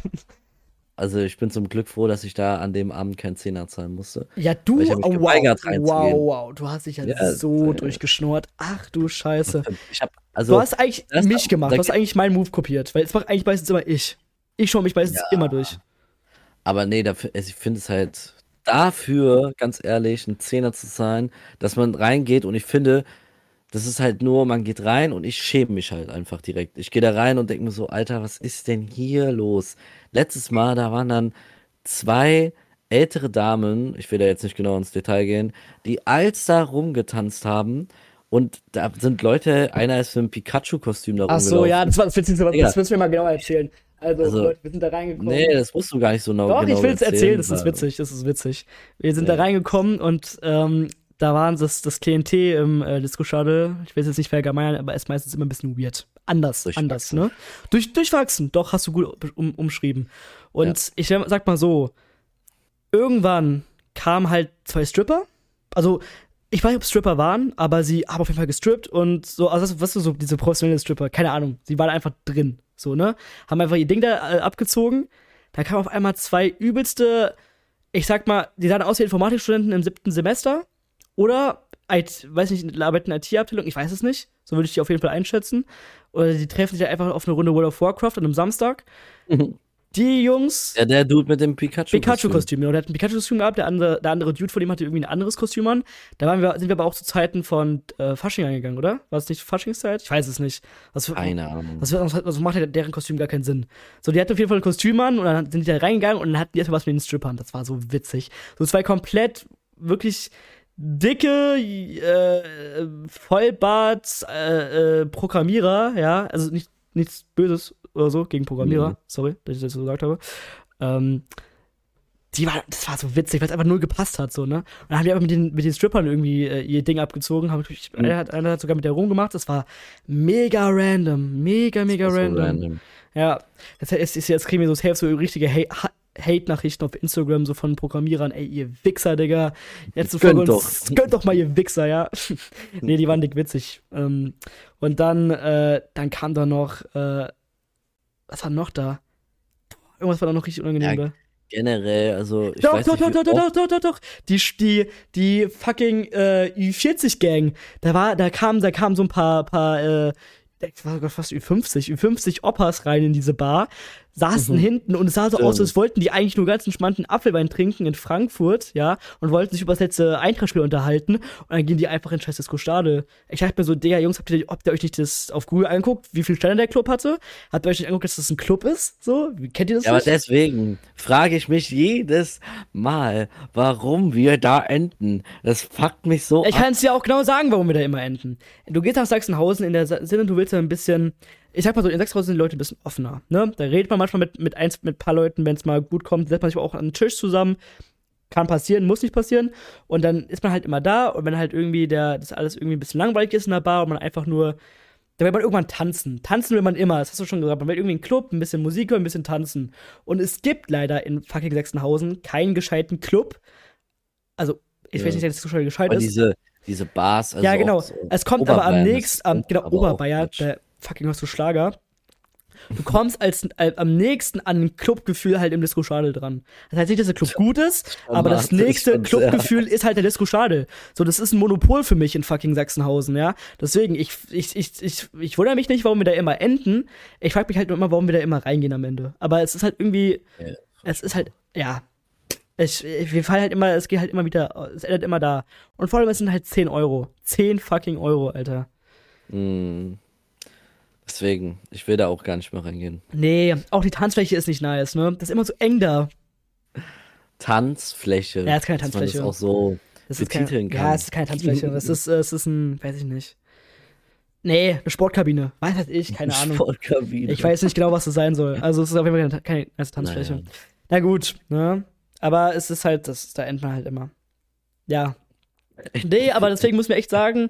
B: Also, ich bin zum Glück froh, dass ich da an dem Abend keinen Zehner zahlen musste.
A: ja, du,
B: ich
A: oh, wow,
B: geweigert,
A: wow,
B: reinzugehen.
A: wow. Du hast dich ja,
B: Ja,
A: so
B: äh,
A: durchgeschnurrt. Ach du Scheiße.
B: Ich hab, also,
A: du hast eigentlich
B: das-
A: mich gemacht. Du hast eigentlich meinen Move kopiert. Weil es macht eigentlich meistens immer ich. Ich schaue mich meistens immer durch.
B: aber nee, dafür, ich finde es halt dafür, ganz ehrlich, einen Zehner zu zahlen, dass man reingeht und ich finde, das ist halt nur, man geht rein und ich schäme mich halt einfach direkt. Ich gehe da rein und denke mir so, Alter, was ist denn hier los? Letztes Mal, da waren dann zwei ältere Damen, ich will da jetzt nicht genau ins Detail gehen, die als da rumgetanzt haben und da sind Leute, einer ist für ein Pikachu-Kostüm da
A: Ach so,
B: rumgelaufen.
A: ja, das war das was-
B: Digga.
A: Das müssen wir mal genau erzählen. Also,
B: Also,
A: Leute, wir sind da reingekommen.
B: Nee, das musst du gar nicht so genau
A: Doch,
B: genau
A: ich will es erzählen, das ist witzig, das ist witzig. Wir sind
B: Ja.
A: da reingekommen und ähm, da waren das, das Klientel im äh, Disco Shuttle, ich will es jetzt nicht verallgemeinern, aber ist meistens immer ein bisschen weird. Anders, anders, ne? Durch, durchwachsen, doch, hast du gut um, umschrieben. Und ich sag mal so, irgendwann kamen halt zwei Stripper, also ich weiß nicht, ob Stripper waren, aber sie haben auf jeden Fall gestrippt und so, also was, was so diese professionelle Stripper, keine Ahnung, sie waren einfach drin, so, ne? Haben einfach ihr Ding da äh, abgezogen. Da kamen auf einmal zwei übelste, ich sag mal, die sahen aus wie Informatikstudenten im siebten Semester oder, IT, weiß nicht, arbeiten IT-Abteilung, ich weiß es nicht, so würde ich die auf jeden Fall einschätzen. Oder die treffen sich einfach auf eine Runde World of Warcraft an einem Samstag.
B: Mhm.
A: Die Jungs.
B: Ja, der Dude mit dem Pikachu-Kostüm.
A: Pikachu-Kostüm, genau. Der hat ein Pikachu-Kostüm gehabt, der andere, der andere Dude von ihm hatte irgendwie ein anderes Kostüm an. Da waren wir, sind wir aber auch zu Zeiten von äh, Fasching angegangen, oder? War es nicht Faschingszeit? Ich weiß es nicht. Was,
B: Keine Ahnung.
A: Was, was, was macht deren Kostüm gar keinen Sinn? So, die hatten auf jeden Fall ein Kostüm an und dann sind die da reingegangen und dann hatten die erstmal was mit den Strippern. Das war so witzig. So zwei komplett wirklich dicke äh, Vollbart äh, äh, Programmierer, ja, also nicht, nichts Böses oder so gegen Programmierer, mhm. sorry, dass ich das so gesagt habe. Ähm, die war, das war so witzig, weil es einfach null gepasst hat, so, ne? Und dann haben die einfach mit den, mit den Strippern irgendwie äh, ihr Ding abgezogen, haben, mhm. einer, hat, einer hat sogar mit der rumgemacht, das war mega random, mega, mega random. So random. Ja, das heißt, jetzt kriegen wir so safe so richtige Hate-Nachrichten auf Instagram, so von Programmierern, ey, ihr Wichser, Digga. Jetzt so
B: gönnt uns,
A: doch. Gönnt doch mal, ihr Wichser, ja. nee, die waren dick witzig. Ähm, und dann, äh, dann kam da noch, äh, was war noch da? Irgendwas war da noch richtig unangenehm ja, da.
B: Generell, also
A: ich doch, weiß doch, nicht, doch, doch, doch, doch, doch, doch, die, die, die fucking äh, Ü40-Gang, da war, da kam, da kamen so ein paar, paar äh, das war sogar fast Ü50, Ü50 Oppas rein in diese Bar, saßen mhm. hinten und es sah so Stimmt. aus, als wollten die eigentlich nur ganz entspannten Apfelwein trinken in Frankfurt, ja, und wollten sich über das letzte Eintrachtspiel unterhalten und dann gehen die einfach in scheiß Disco Stade. Ich dachte mir so, der Jungs, habt ihr, ob ihr euch nicht das auf Google anguckt, wie viel Sterne der Club hatte? Habt ihr euch nicht angeguckt, dass das ein Club ist? So, kennt ihr das
B: ja,
A: nicht?
B: aber deswegen frage ich mich jedes Mal, warum wir da enden. Das fuckt mich so
A: Ich kann es dir auch genau sagen, warum wir da immer enden. Du gehst nach Sachsenhausen in der Sinne, du willst ja ein bisschen ich sag mal so, in Sachsenhausen sind die Leute ein bisschen offener. Ne? Da redet man manchmal mit, mit, eins, mit ein paar Leuten, wenn es mal gut kommt, setzt man sich auch an den Tisch zusammen. Kann passieren, muss nicht passieren. Und dann ist man halt immer da und wenn halt irgendwie der, das alles irgendwie ein bisschen langweilig ist in der Bar und man einfach nur, da will man irgendwann tanzen. Tanzen will man immer, das hast du schon gesagt. Man will irgendwie einen Club, ein bisschen Musik hören, ein bisschen tanzen. Und es gibt leider in fucking Sachsenhausen keinen gescheiten Club. Also, ich ja. weiß nicht, dass das gescheit ist.
B: Diese, diese Bars.
A: Also ja, genau. So es kommt aber am nächsten, am, genau, Oberbayern, fucking hast du Schlager. Du kommst als, als, am nächsten an ein Clubgefühl halt im Disco Schadel dran. Das heißt nicht, dass der Club gut ist, aber das nächste Clubgefühl ist halt der Disco Schadel. So, das ist ein Monopol für mich in fucking Sachsenhausen, ja. Deswegen, ich, ich, ich, ich, ich wundere mich nicht, warum wir da immer enden. Ich frage mich halt nur immer, warum wir da immer reingehen am Ende. Aber es ist halt irgendwie, ja. es ist halt, ja. Ich, wir fallen halt immer, es geht halt immer wieder, es endet immer da. Und vor allem, es sind halt 10 Euro. 10 fucking Euro, Alter.
B: Mhm. Deswegen, ich will da auch gar nicht mehr reingehen.
A: Nee, auch die Tanzfläche ist nicht nice, ne? Das ist immer so eng da.
B: Tanzfläche.
A: Ja, ist keine Tanzfläche.
B: Dass man das auch so
A: das ist keine, kann. Ja, es ist keine Tanzfläche. Es ist, es ist ein, weiß ich nicht. Nee, eine Sportkabine. Weiß halt ich, keine Ahnung.
B: Sportkabine.
A: Ich weiß nicht genau, was das sein soll. Also es ist auf jeden Fall keine, keine Tanzfläche. Naja. Na gut, ne? Aber es ist halt, das, da endet man halt immer. Ja. Nee, aber deswegen muss man echt sagen,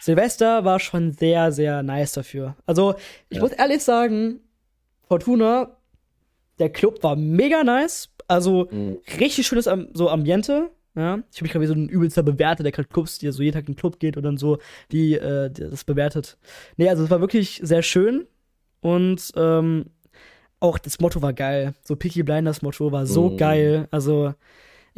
A: Silvester war schon sehr, sehr nice dafür. Also, ich ja. muss ehrlich sagen, Fortuna, der Club war mega nice. Also, mhm. richtig schönes so Ambiente. Ja, ich habe mich gerade wie so ein übelster Bewerter, der gerade Clubs, die so jeden Tag in den Club geht und dann so, die, äh, die das bewertet. Nee, also es war wirklich sehr schön und ähm, auch das Motto war geil. So Picky Blinders Motto war so mhm. geil. Also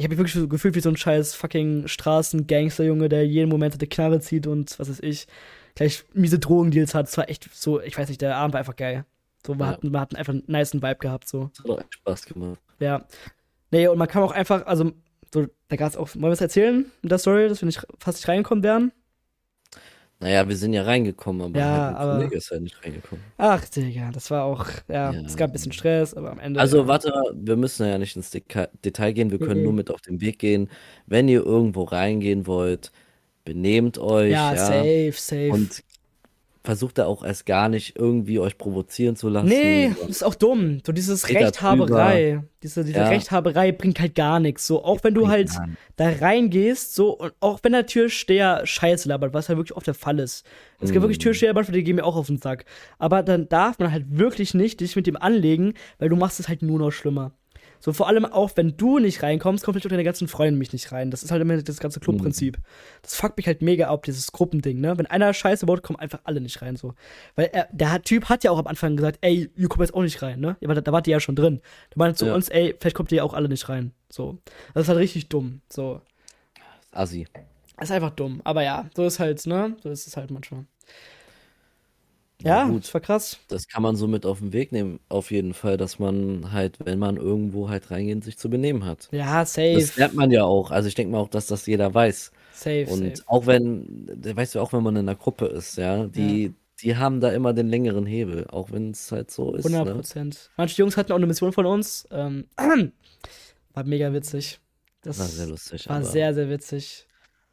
A: ich habe mich wirklich so gefühlt wie so ein scheiß fucking Straßen-Gangster-Junge, der jeden Moment eine Knarre zieht und was weiß ich, gleich miese Drogendeals hat. Es war echt so, ich weiß nicht, der Abend war einfach geil. So, wir, ja. hatten, wir hatten einfach einen nice Vibe gehabt. So.
B: Das hat auch Spaß gemacht.
A: Ja. Nee, und man kann auch einfach, also, so, da gab es auch, wollen wir es erzählen mit der Story, dass wir nicht fast nicht reingekommen wären?
B: Naja, wir sind ja reingekommen, aber
A: ja, halt aber
B: Kollege ist halt nicht reingekommen.
A: Ach, Digga, das war auch, ja, ja, es gab ein bisschen Stress, aber am Ende.
B: Also, ja. warte, wir müssen ja nicht ins Detail gehen, wir können mhm. nur mit auf den Weg gehen. Wenn ihr irgendwo reingehen wollt, benehmt euch.
A: Ja, safe, safe.
B: Und versucht da auch erst gar nicht irgendwie euch provozieren zu lassen.
A: Nee, das ist auch dumm. So dieses Rechthaberei. Diese, diese ja. Rechthaberei bringt halt gar nichts. So, auch wenn du halt da reingehst, so, und auch wenn der Türsteher Scheiße labert, was ja wirklich oft der Fall ist. Es mm. gibt wirklich mhm. Türsteher, die gehen mir auch auf den Sack. Aber dann darf man halt wirklich nicht dich mit dem anlegen, weil du machst es halt nur noch schlimmer. So vor allem auch, wenn du nicht reinkommst, kommt vielleicht auch deine ganzen Freunde mich nicht rein. Das ist halt immer das ganze Clubprinzip. Mhm. Das fuckt mich halt mega ab, dieses Gruppending, ne? Wenn einer Scheiße baut, kommen einfach alle nicht rein, so. Weil er, der Typ hat ja auch am Anfang gesagt, ey, ihr kommt jetzt auch nicht rein, ne? Da, da wart ihr ja schon drin. Der meinte zu ja. uns, ey, vielleicht kommt ihr ja auch alle nicht rein. So. Das ist halt richtig dumm, so.
B: Assi.
A: Das ist einfach dumm. Aber ja, so ist halt, ne? So ist es halt manchmal. Ja,
B: gut.
A: das war krass.
B: Das kann man so mit auf den Weg nehmen, auf jeden Fall, dass man halt, wenn man irgendwo halt reingeht, sich zu benehmen hat.
A: Ja,
B: Das
A: safe.
B: lernt man ja auch. Also ich denke mal auch, dass das jeder weiß.
A: Safe,
B: Und
A: safe.
B: auch wenn, weißt du, auch wenn man in einer Gruppe ist, ja, die, die haben da immer den längeren Hebel, auch wenn es halt so ist.
A: 100
B: Ne?
A: Prozent. Manche Jungs hatten auch eine Mission von uns. Ähm, war mega witzig. Das
B: War sehr lustig.
A: war sehr, sehr witzig.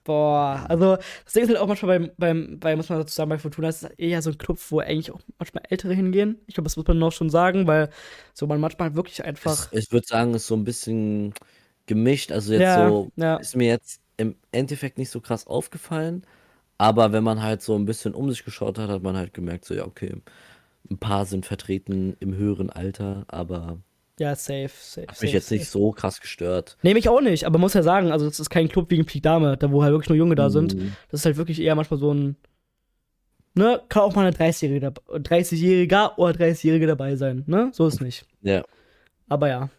A: Boah, also das Ding ist halt auch manchmal beim, beim, bei, muss man dazu sagen, bei Fortuna ist es eher so ein Club, wo eigentlich auch manchmal Ältere hingehen. Ich glaube, das muss man noch schon sagen, weil so man manchmal wirklich einfach.
B: es, ich würde sagen, es ist so ein bisschen gemischt. Also jetzt
A: Ja,
B: so,
A: ja.
B: ist mir jetzt im Endeffekt nicht so krass aufgefallen. Aber wenn man halt so ein bisschen um sich geschaut hat, hat man halt gemerkt, so ja, okay, ein paar sind vertreten im höheren Alter, aber
A: Ja, safe, safe.
B: hat
A: safe,
B: mich jetzt nicht
A: safe.
B: so krass gestört.
A: Nee, mich auch nicht, aber muss ja sagen, also das ist kein Club wie ein Peak Dame, da wo halt wirklich nur Junge da sind.
B: Mhm.
A: Das ist halt wirklich eher manchmal so ein. Ne, kann auch mal eine 30-Jährige dab- 30-Jähriger oder 30-Jährige dabei sein, ne? So ist nicht.
B: Ja,
A: Aber ja.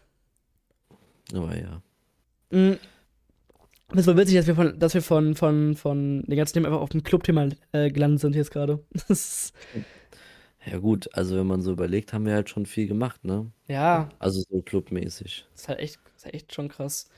B: aber ja.
A: Mhm. Das war witzig, dass wir von, dass wir von, von, von den ganzen Themen einfach auf dem Club-Thema äh, gelandet sind jetzt gerade.
B: Ja gut, also wenn man so überlegt, haben wir halt schon viel gemacht, ne?
A: ja,
B: Also so clubmäßig.
A: das ist halt echt, ist halt echt schon krass.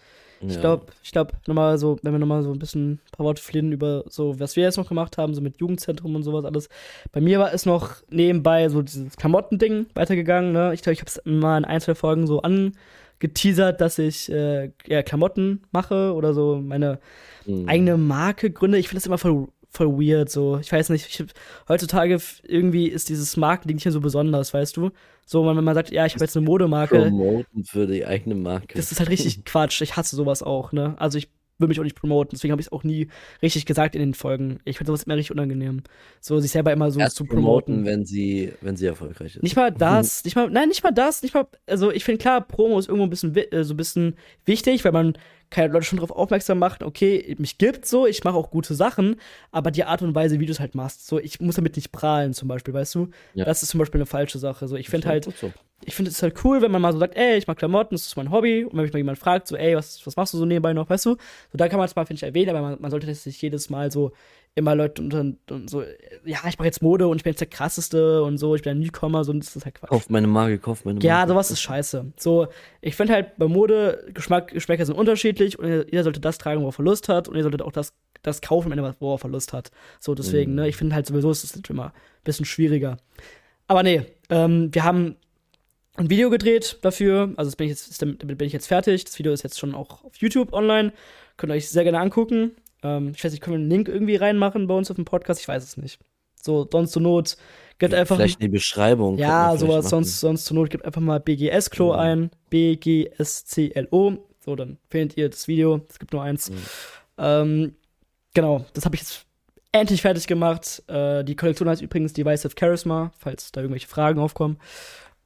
A: Ich
B: Ja.
A: glaube, ich glaube, nochmal so, wenn wir nochmal so ein bisschen ein paar Worte verlieren über so, was wir jetzt noch gemacht haben, so mit Jugendzentrum und sowas alles. Bei mir war es noch nebenbei so dieses Klamottending weitergegangen, ne? Ich glaube, ich habe es mal in ein, zwei Folgen so angeteasert, dass ich äh, ja, Klamotten mache oder so meine
B: Mhm.
A: eigene Marke gründe. Ich finde das immer voll, voll weird, so. Ich weiß nicht, ich, heutzutage irgendwie ist dieses Markending nicht mehr so besonders, weißt du? So, wenn man sagt, ja, ich habe jetzt eine Modemarke,
B: Promoten für die eigene Marke.
A: das ist halt richtig Quatsch. Ich hasse sowas auch, ne? Also ich will mich auch nicht promoten, deswegen habe ich es auch nie richtig gesagt in den Folgen. Ich finde sowas immer richtig unangenehm. So, sich selber immer so
B: Erst
A: zu
B: promoten,
A: promoten.
B: wenn sie, wenn sie erfolgreich ist.
A: Nicht mal das, nicht mal, nein, nicht mal das, nicht mal, also ich finde klar, Promo ist irgendwo ein bisschen, äh, so ein bisschen wichtig, weil man keine Leute schon darauf aufmerksam macht, okay, mich gibt so, ich mache auch gute Sachen, aber die Art und Weise, wie du es halt machst, so, ich muss damit nicht prahlen zum Beispiel, weißt du?
B: Ja.
A: Das ist zum Beispiel eine falsche Sache. So, ich finde halt,
B: gut so.
A: ich finde es halt cool, wenn man mal so sagt, ey, ich mag Klamotten, das ist mein Hobby. Und wenn mich mal jemand fragt, so, ey, was, was machst du so nebenbei noch, weißt du? So, da kann man es mal, finde ich, erwähnen, aber man, man sollte das nicht jedes Mal so immer Leute und, und, und so, ja, ich mache jetzt Mode und ich bin jetzt der krasseste und so, ich bin ein Newcomer, so, das ist halt Quatsch.
B: Kauf meine Marke, kauf meine Marke.
A: Ja, sowas ist scheiße. So, ich finde halt bei Mode, Geschmack, Geschmäcker sind unterschiedlich und jeder sollte das tragen, worauf er Lust hat und ihr solltet auch das, das kaufen, wenn er worauf er Lust hat. So, deswegen,
B: Mhm.
A: ne, ich finde halt sowieso ist es immer ein bisschen schwieriger. Aber nee, ähm, wir haben ein Video gedreht dafür, also das bin ich jetzt, damit bin ich jetzt fertig. Das Video ist jetzt schon auch auf YouTube online. Könnt ihr euch sehr gerne angucken. Ähm, ich weiß nicht, können wir einen Link irgendwie reinmachen bei uns auf dem Podcast? Ich weiß es nicht. So, sonst zur Not, geht einfach.
B: Vielleicht in die Beschreibung.
A: Ja, sowas, sonst, sonst zur Not gibt einfach mal BGS-Klo
B: Mhm.
A: ein. BGSCLO. So, dann findet ihr das Video. Es gibt nur eins.
B: Mhm.
A: Ähm, genau, das habe ich jetzt endlich fertig gemacht. Äh, die Kollektion heißt übrigens Divisive Charisma, falls da irgendwelche Fragen aufkommen.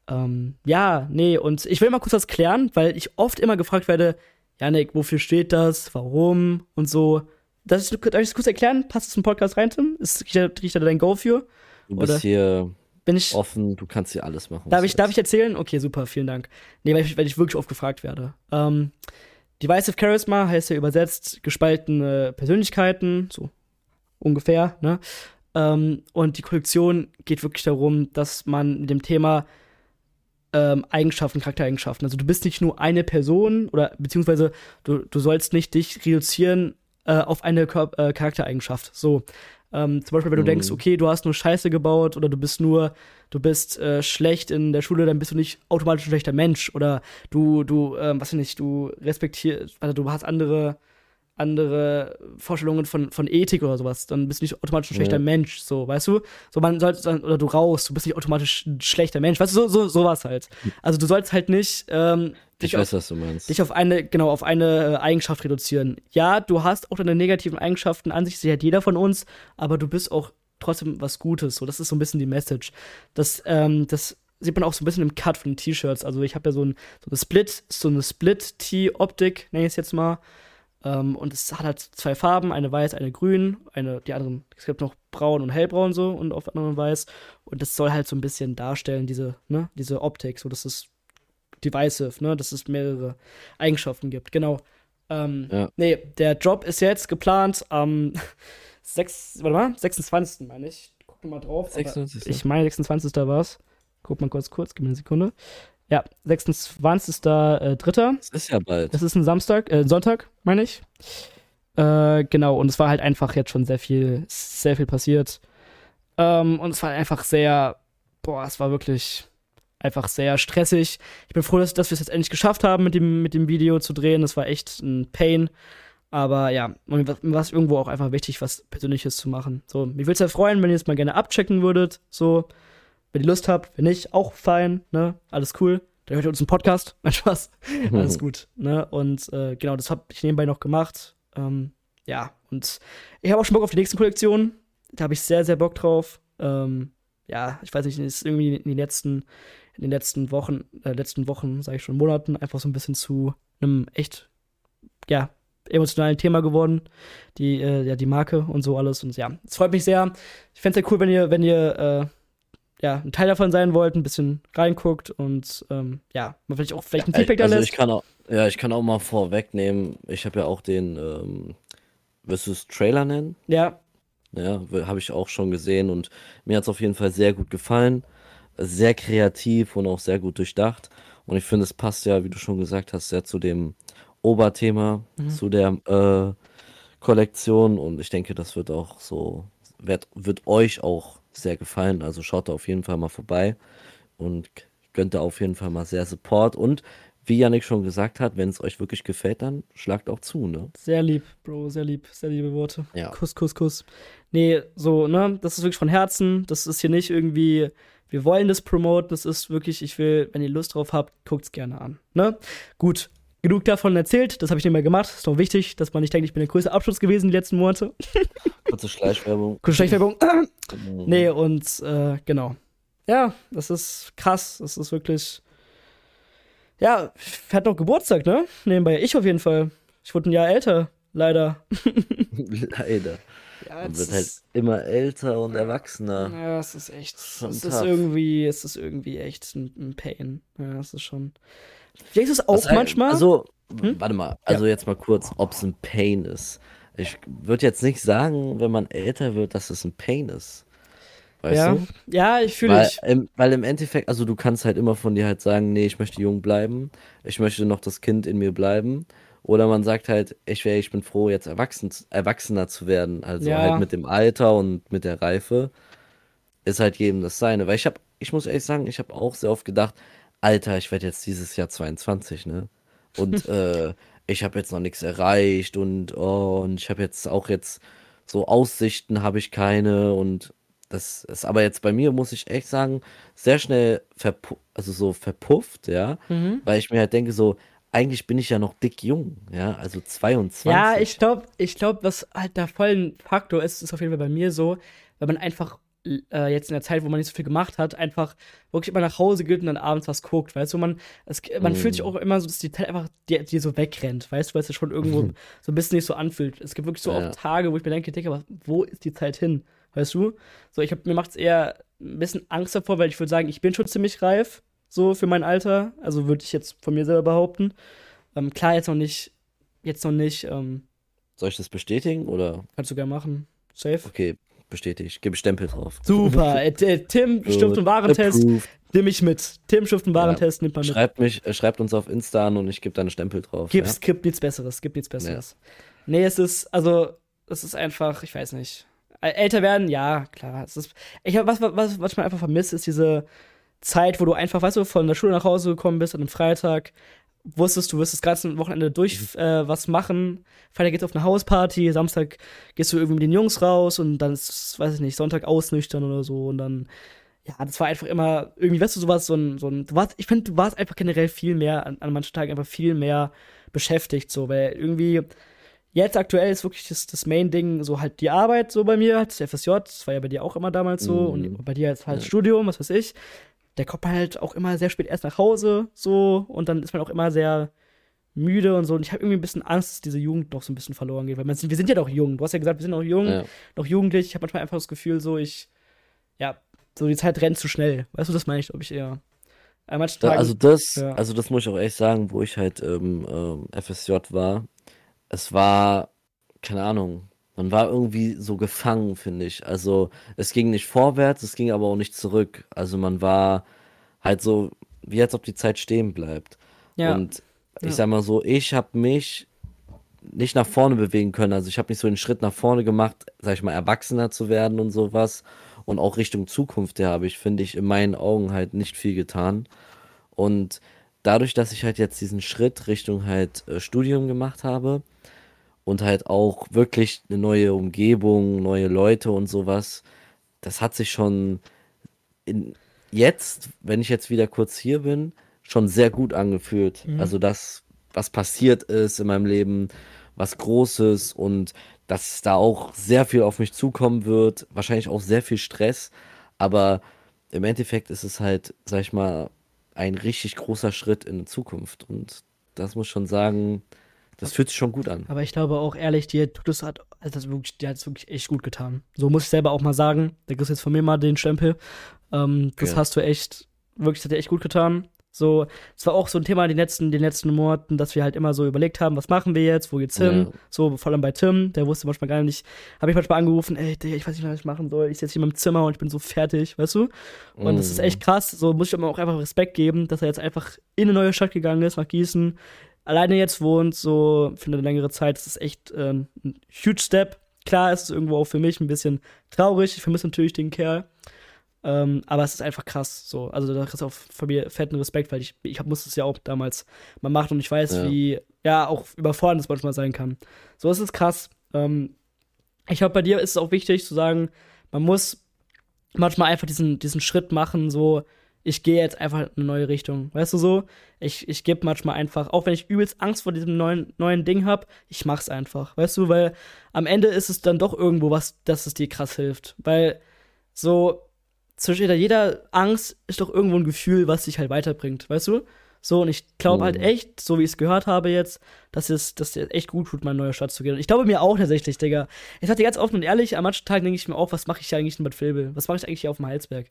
A: Ähm, ja, nee, und ich will mal kurz das klären, weil ich oft immer gefragt werde, Janik, wofür steht das? Warum? Und so. Darf ich, darf ich das kurz erklären? Passt das zum Podcast rein, Tim? Ist, kriegt dein Go für?
B: Du bist
A: oder-
B: hier
A: Bin ich.
B: offen, du kannst hier alles machen.
A: Darf ich, darf ich erzählen? Okay, super, vielen Dank. Nee, weil ich, weil ich wirklich oft gefragt werde. Ähm, Divisive Charisma heißt ja übersetzt gespaltene Persönlichkeiten, so ungefähr, ne? Ähm, und die Kollektion geht wirklich darum, dass man mit dem Thema ähm, Eigenschaften, Charaktereigenschaften, also du bist nicht nur eine Person oder beziehungsweise du, du sollst nicht dich reduzieren äh, auf eine Kör äh, Charaktereigenschaft. So, ähm, zum Beispiel, wenn du
B: Mhm.
A: denkst, okay, du hast nur Scheiße gebaut oder du bist nur, du bist äh, schlecht in der Schule, dann bist du nicht automatisch ein schlechter Mensch oder du, du, ähm, was weiß ich nicht, du respektierst, also du hast andere, andere Vorstellungen von, von Ethik oder sowas, dann bist du nicht automatisch ein schlechter
B: Ja.
A: Mensch, so, weißt du? So, man sollte, oder du rauchst, du bist nicht automatisch ein schlechter Mensch, weißt du, so, so, sowas halt. Also du sollst halt nicht, ähm,
B: Ich
A: dich auf,
B: weiß, was du meinst.
A: dich auf eine, genau, auf eine äh, Eigenschaft reduzieren. Ja, du hast auch deine negativen Eigenschaften an sich, sie hat jeder von uns, aber du bist auch trotzdem was Gutes. So, das ist so ein bisschen die Message. Das, ähm, das sieht man auch so ein bisschen im Cut von den T-Shirts. Also ich habe ja so, ein, so eine Split, so eine Split-T-Optik, nenne ich es jetzt mal. Ähm, und es hat halt zwei Farben, eine weiß, eine grün, eine, die anderen, es gibt noch braun und hellbraun so und auf anderen weiß. Und das soll halt so ein bisschen darstellen, diese, ne, diese Optik, so dass es divisive, ne, dass es mehrere Eigenschaften gibt, genau. Ähm,
B: Ja.
A: Nee, der Job ist jetzt geplant am 6, warte mal, 26. meine ich. Guck mal drauf. aber
B: 26.
A: Ich meine, 26. war es. Guck mal kurz, kurz, gib mir eine Sekunde. Ja, 26. Äh, Dritter.
B: Das ist ja bald.
A: Das ist ein Samstag, äh, Sonntag, meine ich. Äh, genau, und es war halt einfach jetzt schon sehr viel, sehr viel passiert. Ähm, und es war einfach sehr, boah, es war wirklich einfach sehr stressig. Ich bin froh, dass, dass wir es jetzt endlich geschafft haben, mit dem, mit dem Video zu drehen. Das war echt ein Pain. Aber ja, mir war mir war es irgendwo auch einfach wichtig, was Persönliches zu machen. So, mir würde es ja freuen, wenn ihr es mal gerne abchecken würdet. So, wenn ihr Lust habt, wenn nicht, auch fein, ne? Alles cool. Dann hört ihr uns einen Podcast. Mein Spaß. Alles gut, ne? Und äh, genau, das habe ich nebenbei noch gemacht. Ähm, ja, und ich habe auch schon Bock auf die nächsten Kollektionen. Da habe ich sehr, sehr Bock drauf. Ähm, ja, ich weiß nicht, ist irgendwie in den letzten, in den letzten Wochen, äh, letzten Wochen, sage ich schon, Monaten, einfach so ein bisschen zu einem echt, ja, emotionalen Thema geworden. Die, äh, ja, die Marke und so alles. Und ja, es freut mich sehr. Ich fände es ja cool, wenn ihr, wenn ihr, äh, ja, ein Teil davon sein wollt, ein bisschen reinguckt und ähm, ja, man vielleicht auch vielleicht ein Feedback da
B: also
A: lässt.
B: ich kann auch, ja, ich kann auch mal vorwegnehmen, ich habe ja auch den, ähm, wirst du es Trailer nennen?
A: Ja,
B: Ja, habe ich auch schon gesehen und mir hat es auf jeden Fall sehr gut gefallen. Sehr kreativ und auch sehr gut durchdacht. Und ich finde, es passt ja, wie du schon gesagt hast, sehr zu dem Oberthema,
A: Mhm.
B: zu der äh, Kollektion. Und ich denke, das wird auch so, wird, wird euch auch sehr gefallen. Also schaut da auf jeden Fall mal vorbei und gönnt da auf jeden Fall mal sehr Support. Und wie Yannick schon gesagt hat, wenn es euch wirklich gefällt, dann schlagt auch zu, ne?
A: Sehr lieb, Bro, sehr lieb, sehr liebe Worte.
B: Ja.
A: Kuss, Kuss, Kuss. Nee, so, ne, das ist wirklich von Herzen. Das ist hier nicht irgendwie, wir wollen das promoten. Das ist wirklich, ich will, wenn ihr Lust drauf habt, guckt's gerne an. Ne? Gut, genug davon erzählt. Das habe ich nicht mehr gemacht. Ist noch wichtig, dass man nicht denkt, ich bin der größte Abschluss gewesen die letzten Monate.
B: Kurze Schleichwerbung.
A: Kurze Schleichwerbung.
B: Mhm.
A: Nee, und äh, genau. Ja, das ist krass. Das ist wirklich. Ja, hat noch Geburtstag, ne? Nebenbei. Ich auf jeden Fall. Ich wurde ein Jahr älter, leider.
B: Leider.
A: Ja,
B: Man wird halt immer älter und erwachsener.
A: Ja, es ist echt. Es ist irgendwie, es ist irgendwie echt ein, ein Pain. Ja, es ist schon. Denkst du es auch
B: ein-
A: manchmal?
B: Also,
A: Hm?
B: warte mal. Also jetzt mal kurz, ob es ein Pain ist. Ich würde jetzt nicht sagen, wenn man älter wird, dass es ein Pain ist. Weißt
A: ja.
B: du?
A: ja, ich fühle
B: Weil
A: ich.
B: im, weil im Endeffekt, also du kannst halt immer von dir halt sagen, nee, ich möchte jung bleiben, ich möchte noch das Kind in mir bleiben. Oder man sagt halt, ich wäre, ich bin froh, jetzt erwachsen, erwachsener zu werden. Also
A: Ja.
B: halt mit dem Alter und mit der Reife ist halt jedem das seine. Weil ich habe, ich muss ehrlich sagen, ich habe auch sehr oft gedacht, Alter, ich werde jetzt dieses Jahr 22, ne? Und äh, ich habe jetzt noch nichts erreicht und oh, und ich habe jetzt auch jetzt so Aussichten habe ich keine und das ist aber jetzt bei mir, muss ich echt sagen, sehr schnell verpu also so verpufft, ja,
A: Mhm.
B: weil ich mir halt denke, so, eigentlich bin ich ja noch dick jung, ja, also 22.
A: Ja, ich glaube, ich glaube, was halt da voll ein Faktor ist, ist auf jeden Fall bei mir so, wenn man einfach äh, jetzt in der Zeit, wo man nicht so viel gemacht hat, einfach wirklich immer nach Hause geht und dann abends was guckt, weißt du, man, es, man
B: Mm.
A: fühlt sich auch immer so, dass die Zeit einfach dir, dir so wegrennt, weißt du, weil es sich schon irgendwo so ein bisschen nicht so anfühlt. Es gibt wirklich so
B: Ja.
A: oft Tage, wo ich mir denke, Digga, wo ist die Zeit hin, weißt du? So, ich hab, mir macht's eher ein bisschen Angst davor, weil ich würde sagen, ich bin schon ziemlich reif, so für mein Alter, also würde ich jetzt von mir selber behaupten. Ähm, klar, jetzt noch nicht, jetzt noch nicht, ähm,
B: Soll ich das bestätigen oder?
A: Kannst du gerne machen. Safe.
B: Okay, bestätigt. Gebe Stempel drauf.
A: Super. äh, äh, Tim
B: Gut.
A: Stift und Warentest.
B: Approved.
A: Nimm ich mit. Tim Stift und Warentest nimmt man mit.
B: Schreibt mich, äh, schreibt uns auf Insta an und ich gebe da einen Stempel drauf.
A: Gibt's, gibt nichts Besseres. Gibt nichts Besseres. Nee, es ist, also, es ist einfach, ich weiß nicht. Älter werden, ja, klar. Es ist, ich hab, was, was, was ich mal einfach vermisse, ist diese Zeit, wo du einfach, weißt du, von der Schule nach Hause gekommen bist an einem Freitag, wusstest, du wirst das ganze Wochenende durch äh, was machen. Freitag geht's auf eine Hausparty, Samstag gehst du irgendwie mit den Jungs raus und dann ist, weiß ich nicht, Sonntag ausnüchtern oder so und dann, ja, das war einfach immer, irgendwie, weißt du, sowas, so ein, so ein, du warst, ich finde, du warst einfach generell viel mehr, an, an manchen Tagen einfach viel mehr beschäftigt, so, weil irgendwie, jetzt aktuell ist wirklich das, das Main-Ding, so halt die Arbeit, so bei mir, halt das FSJ, das war ja bei dir auch immer damals so,
B: Mhm.
A: und bei dir jetzt halt
B: Ja.
A: Studium, was weiß ich. Der kommt halt auch immer sehr spät erst nach Hause, so, und dann ist man auch immer sehr müde und so. Und ich habe irgendwie ein bisschen Angst, dass diese Jugend noch so ein bisschen verloren geht, weil man, wir sind ja doch jung. Du hast ja gesagt, wir sind noch jung,
B: Ja.
A: noch jugendlich. Ich habe manchmal einfach das Gefühl, so ich, ja, so die Zeit rennt zu schnell. Weißt du, das meine ich, glaube ich eher. An manchen Tagen,
B: also das,
A: Ja.
B: also das muss ich auch echt sagen, wo ich halt ähm, ähm, FSJ war. Es war, keine Ahnung, man war irgendwie so gefangen, finde ich. Also es ging nicht vorwärts, es ging aber auch nicht zurück. Also man war halt so, wie als ob die Zeit stehen bleibt.
A: Ja.
B: Und ich
A: Ja.
B: sag mal so, ich habe mich nicht nach vorne bewegen können. Also ich habe nicht so den Schritt nach vorne gemacht, sag ich mal, erwachsener zu werden und sowas. Und auch Richtung Zukunft, ja, habe ich, finde ich, in meinen Augen halt nicht viel getan. Und dadurch, dass ich halt jetzt diesen Schritt Richtung halt äh, Studium gemacht habe und halt auch wirklich eine neue Umgebung, neue Leute und sowas, das hat sich schon in, jetzt, wenn ich jetzt wieder kurz hier bin, schon sehr gut angefühlt.
A: Mhm.
B: Also das, was passiert ist in meinem Leben, was Großes und dass da auch sehr viel auf mich zukommen wird, wahrscheinlich auch sehr viel Stress, aber im Endeffekt ist es halt, sag ich mal, ein richtig großer Schritt in die Zukunft und das muss schon sagen, das fühlt sich schon gut an.
A: Aber ich glaube auch ehrlich, dir tut es hat, also das wirklich, dir hat es wirklich echt gut getan. So muss ich selber auch mal sagen. Da kriegst du jetzt von mir mal den Stempel. Ähm, das
B: Ja.
A: hast du echt, wirklich, das hat dir echt gut getan. So, es war auch so ein Thema in den letzten, den letzten Monaten, dass wir halt immer so überlegt haben, was machen wir jetzt, wo geht's hin?
B: Ja.
A: So, vor allem bei Tim, der wusste manchmal gar nicht, habe ich manchmal angerufen, ey, Digga, ich weiß nicht, was ich machen soll. Ich sitze hier in meinem Zimmer und ich bin so fertig, weißt du? Und das ist echt krass. So muss ich ihm auch einfach Respekt geben, dass er jetzt einfach in eine neue Stadt gegangen ist, nach Gießen, alleine jetzt wohnt, so für eine längere Zeit. Das ist echt ähm, ein huge Step. Klar ist es irgendwo auch für mich ein bisschen traurig. Ich vermisse natürlich den Kerl. Ähm, aber es ist einfach krass. So. Also da kriegst du auch von mir fetten Respekt, weil ich, ich musste es ja auch damals mal machen und ich weiß,
B: Ja.
A: wie, ja, auch überfordernd es manchmal sein kann. So ist es krass. Ähm, ich glaube, bei dir ist es auch wichtig zu sagen, man muss manchmal einfach diesen, diesen Schritt machen, so, ich gehe jetzt einfach in eine neue Richtung. Weißt du so? Ich, ich gebe manchmal einfach, auch wenn ich übelst Angst vor diesem neuen, neuen Ding habe, ich mach's einfach. Weißt du, weil am Ende ist es dann doch irgendwo was, dass es dir krass hilft. Weil so, zwischen hinter jeder Angst ist doch irgendwo ein Gefühl, was dich halt weiterbringt, weißt du? So, und ich glaube halt
B: Mhm.
A: echt, so wie ich es gehört habe jetzt, dass es, dass dir echt gut tut, mal in neue Stadt zu gehen. Und ich glaube mir auch tatsächlich, Digga. Ich dir ganz offen und ehrlich, an manchen Tagen denke ich mir auch, was mache ich hier eigentlich in Bad Vilbel? Was mache ich eigentlich hier auf dem Heilsberg?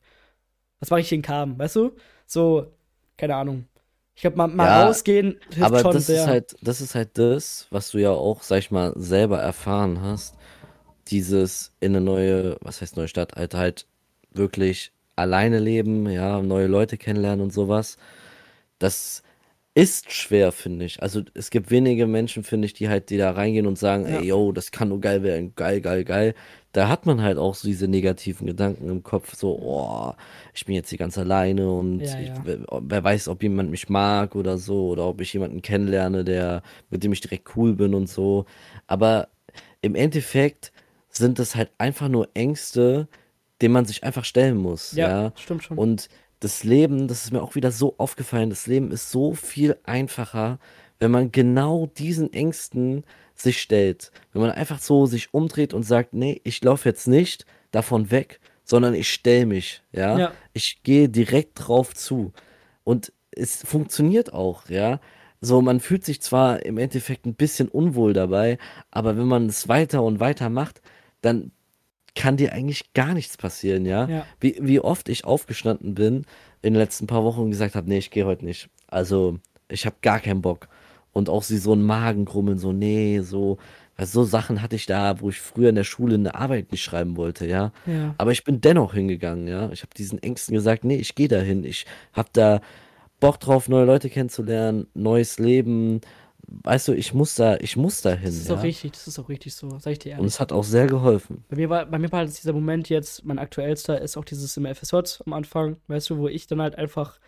A: Was mache ich hier in Karm, weißt du? So, keine Ahnung. Ich glaube, mal, mal
B: Ja,
A: rausgehen hilft
B: Aber
A: schon
B: das
A: sehr.
B: ist halt, das ist halt das, was du ja auch, sag ich mal, selber erfahren hast. Dieses in eine neue, was heißt neue Stadt, halt halt wirklich alleine leben, ja, neue Leute kennenlernen und sowas. Das ist schwer, finde ich. Also es gibt wenige Menschen, finde ich, die halt, die da reingehen und sagen,
A: Ja.
B: ey, yo, das kann nur geil werden, geil, geil, geil. Da hat man halt auch so diese negativen Gedanken im Kopf, so, oh, ich bin jetzt hier ganz alleine und
A: Ja,
B: ich,
A: ja.
B: wer, wer weiß, ob jemand mich mag oder so, oder ob ich jemanden kennenlerne, der, mit dem ich direkt cool bin und so. Aber im Endeffekt sind das halt einfach nur Ängste, denen man sich einfach stellen muss,
A: ja,
B: ja.
A: stimmt schon.
B: Und das Leben, das ist mir auch wieder so aufgefallen, das Leben ist so viel einfacher, wenn man genau diesen Ängsten sich stellt. Wenn man einfach so sich umdreht und sagt, nee, ich laufe jetzt nicht davon weg, sondern ich stelle mich, ja.
A: Ja.
B: Ich gehe direkt drauf zu. Und es funktioniert auch, ja. So, man fühlt sich zwar im Endeffekt ein bisschen unwohl dabei, aber wenn man es weiter und weiter macht, dann kann dir eigentlich gar nichts passieren, ja.
A: Ja.
B: Wie, wie oft ich aufgestanden bin in den letzten paar Wochen und gesagt habe, nee, ich gehe heute nicht. Also, ich habe gar keinen Bock. Und auch sie so ein Magengrummeln, so, nee, so, weil so Sachen hatte ich da, wo ich früher in der Schule eine Arbeit nicht schreiben wollte, ja.
A: Ja.
B: Aber ich bin dennoch hingegangen, ja. Ich habe diesen Ängsten gesagt, nee, ich gehe dahin. Ich habe da Bock drauf, neue Leute kennenzulernen, neues Leben. Weißt du, ich muss da, ich muss da hin,
A: Das ist
B: ja.
A: auch richtig, das ist auch richtig so, sag ich dir
B: Und
A: ehrlich.
B: es hat auch sehr geholfen.
A: Bei mir war, bei mir war halt dieser Moment jetzt, mein aktuellster ist auch dieses im FSJ am Anfang, weißt du, wo ich dann halt einfach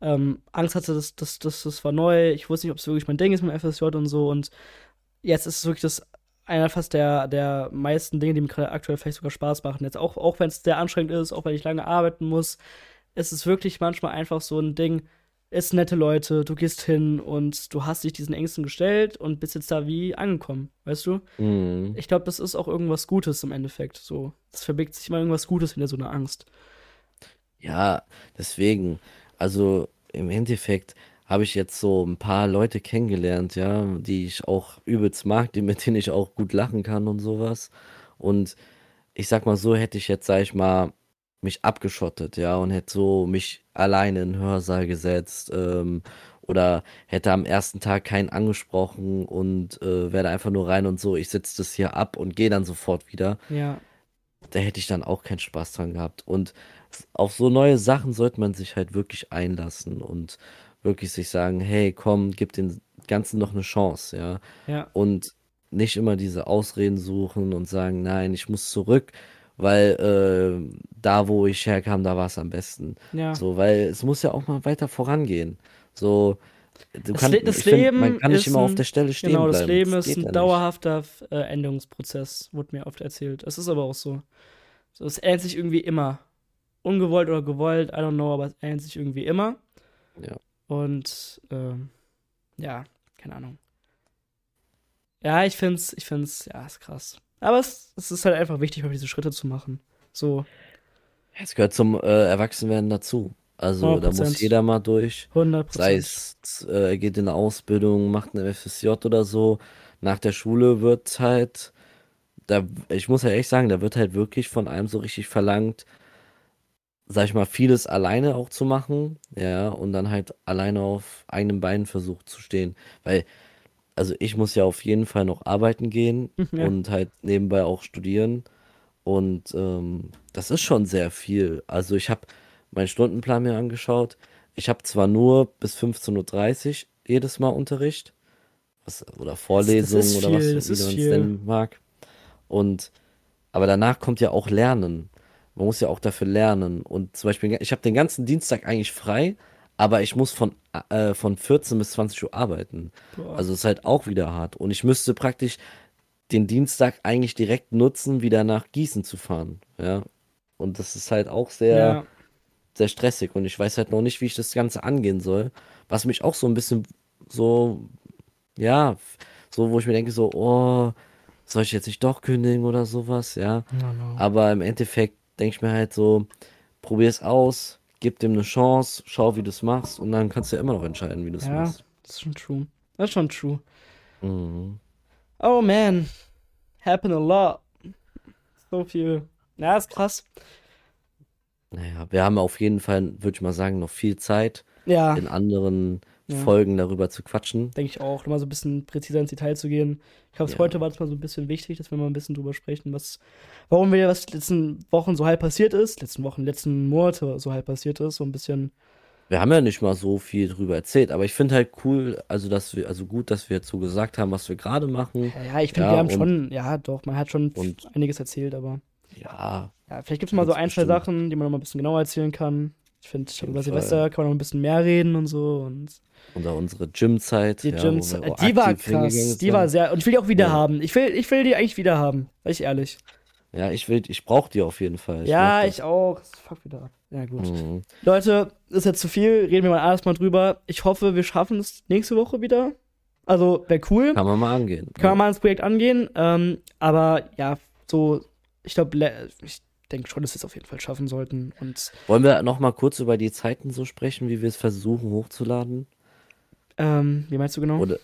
A: ähm, Angst hatte, dass das, das, das war neu, ich wusste nicht, ob es wirklich mein Ding ist mit dem FSJ und so und jetzt ist es wirklich das einer fast der, der meisten Dinge, die mir gerade aktuell vielleicht sogar Spaß machen. Jetzt auch, auch wenn es sehr anstrengend ist, auch wenn ich lange arbeiten muss, ist es wirklich manchmal einfach so ein Ding, es sind nette Leute, du gehst hin und du hast dich diesen Ängsten gestellt und bist jetzt da wie angekommen, weißt du?
B: Mhm.
A: Ich glaube, das ist auch irgendwas Gutes im Endeffekt. So, es verbirgt sich immer irgendwas Gutes hinter so einer Angst.
B: Ja, deswegen, also im Endeffekt habe ich jetzt so ein paar Leute kennengelernt, ja, die ich auch übelst mag, die, mit denen ich auch gut lachen kann und sowas. Und ich sag mal so, hätte ich jetzt, sag ich mal, mich abgeschottet, ja, und hätte so mich alleine in den Hörsaal gesetzt, ähm, oder hätte am ersten Tag keinen angesprochen und äh, wäre einfach nur rein und so, ich sitze das hier ab und gehe dann sofort wieder.
A: Ja.
B: Da hätte ich dann auch keinen Spaß dran gehabt. Und auf so neue Sachen sollte man sich halt wirklich einlassen und wirklich sich sagen, hey, komm, gib den Ganzen noch eine Chance, ja.
A: Ja.
B: Und nicht immer diese Ausreden suchen und sagen, nein, ich muss zurück, weil äh, da, wo ich herkam, da war es am besten.
A: Ja.
B: So, weil es muss ja auch mal weiter vorangehen. So, du
A: Das
B: kannst,
A: Le- das
B: ich find,
A: Leben
B: man kann nicht immer auf
A: ein-
B: der Stelle stehen
A: Genau, das
B: bleiben.
A: Leben
B: Das
A: ist ein
B: ja
A: dauerhafter äh, Änderungsprozess, wurde mir oft erzählt. Es ist aber auch so. Es ändert sich irgendwie immer. Ungewollt oder gewollt, I don't know, aber es ändert sich irgendwie immer.
B: Ja.
A: Und ähm, ja, keine Ahnung. Ja, ich find's, ich find's, ja, ist krass. Aber es, es ist halt einfach wichtig, diese Schritte zu machen. So,
B: Es gehört zum äh, Erwachsenwerden dazu. Also da
A: 100%.
B: muss jeder mal durch.
A: 100
B: Sei es, äh, er geht in eine Ausbildung, macht eine FSJ oder so. Nach der Schule wird halt, da, ich muss ja echt sagen, da wird halt wirklich von einem so richtig verlangt, sag ich mal, vieles alleine auch zu machen, ja, und dann halt alleine auf eigenen Beinen versucht zu stehen. Weil, also ich muss ja auf jeden Fall noch arbeiten gehen
A: Ja.
B: und halt nebenbei auch studieren. Und ähm, das ist schon sehr viel. Also ich habe meinen Stundenplan mir angeschaut. Ich habe zwar nur bis 15.30 Uhr jedes Mal Unterricht. Was, oder Vorlesungen oder was wie man es nennen mag. Und aber danach kommt ja auch Lernen. Man muss ja auch dafür lernen. Und zum Beispiel, ich habe den ganzen Dienstag eigentlich frei, aber ich muss von, äh, von 14 bis 20 Uhr arbeiten.
A: Boah.
B: Also ist halt auch wieder hart. Und ich müsste praktisch den Dienstag eigentlich direkt nutzen, wieder nach Gießen zu fahren. Ja. Und das ist halt auch sehr,
A: ja,
B: sehr stressig. Und ich weiß halt noch nicht, wie ich das Ganze angehen soll. Was mich auch so ein bisschen so, ja, so, wo ich mir denke, so, oh, soll ich jetzt nicht doch kündigen oder sowas, ja.
A: no, no.
B: Aber im Endeffekt denke ich mir halt so, probier es aus, gib dem eine Chance, schau, wie du es machst und dann kannst du ja immer noch entscheiden, wie du es
A: ja,
B: machst.
A: das ist schon true. Das ist schon true.
B: Mhm.
A: Oh man, happen a lot. So viel. Ja, ist krass.
B: Naja, wir haben auf jeden Fall, würde ich mal sagen, noch viel Zeit,
A: Ja,
B: in anderen
A: Ja.
B: Folgen darüber zu quatschen.
A: denke ich auch. Nochmal so ein bisschen präziser ins Detail zu gehen. Ich glaube,
B: Ja.
A: heute war es mal so ein bisschen wichtig, dass wir mal ein bisschen drüber sprechen, was, warum wir, was letzten Wochen so halb passiert ist, letzten Wochen, letzten Monate so halb passiert ist, so ein bisschen.
B: Wir haben ja nicht mal so viel drüber erzählt, aber ich finde halt cool, also dass wir, also gut, dass wir jetzt so gesagt haben, was wir gerade machen.
A: Ja, ja ich finde, wir haben schon, ja, doch, man hat schon einiges erzählt, aber
B: Ja,
A: ja, vielleicht gibt es mal so ein, zwei
B: bestimmt.
A: Sachen, die man noch mal ein bisschen genauer erzählen kann. Ich finde, über. Silvester kann man noch ein bisschen mehr reden und so und
B: unter unsere Gymzeit,
A: die
B: ja, auch
A: die war krass, die war sehr, und ich will die auch wieder
B: Ja.
A: haben. Ich will, ich will die eigentlich wieder haben, sag ich ehrlich.
B: Ja, ich will, ich brauche die auf jeden Fall. Ich
A: ja, ich auch. Fuck wieder ab. Ja, gut.
B: Mhm.
A: Leute, ist jetzt zu viel. Reden wir mal alles mal drüber. Ich hoffe, wir schaffen es nächste Woche wieder. Also, wäre cool.
B: Kann man mal angehen.
A: Kann man mal ins Projekt angehen. Ähm, aber ja, so, ich glaube, ich denke schon, dass wir es auf jeden Fall schaffen sollten. Und
B: Wollen wir noch mal kurz über die Zeiten so sprechen, wie wir es versuchen hochzuladen?
A: ähm, wie meinst du genau?
B: Oder,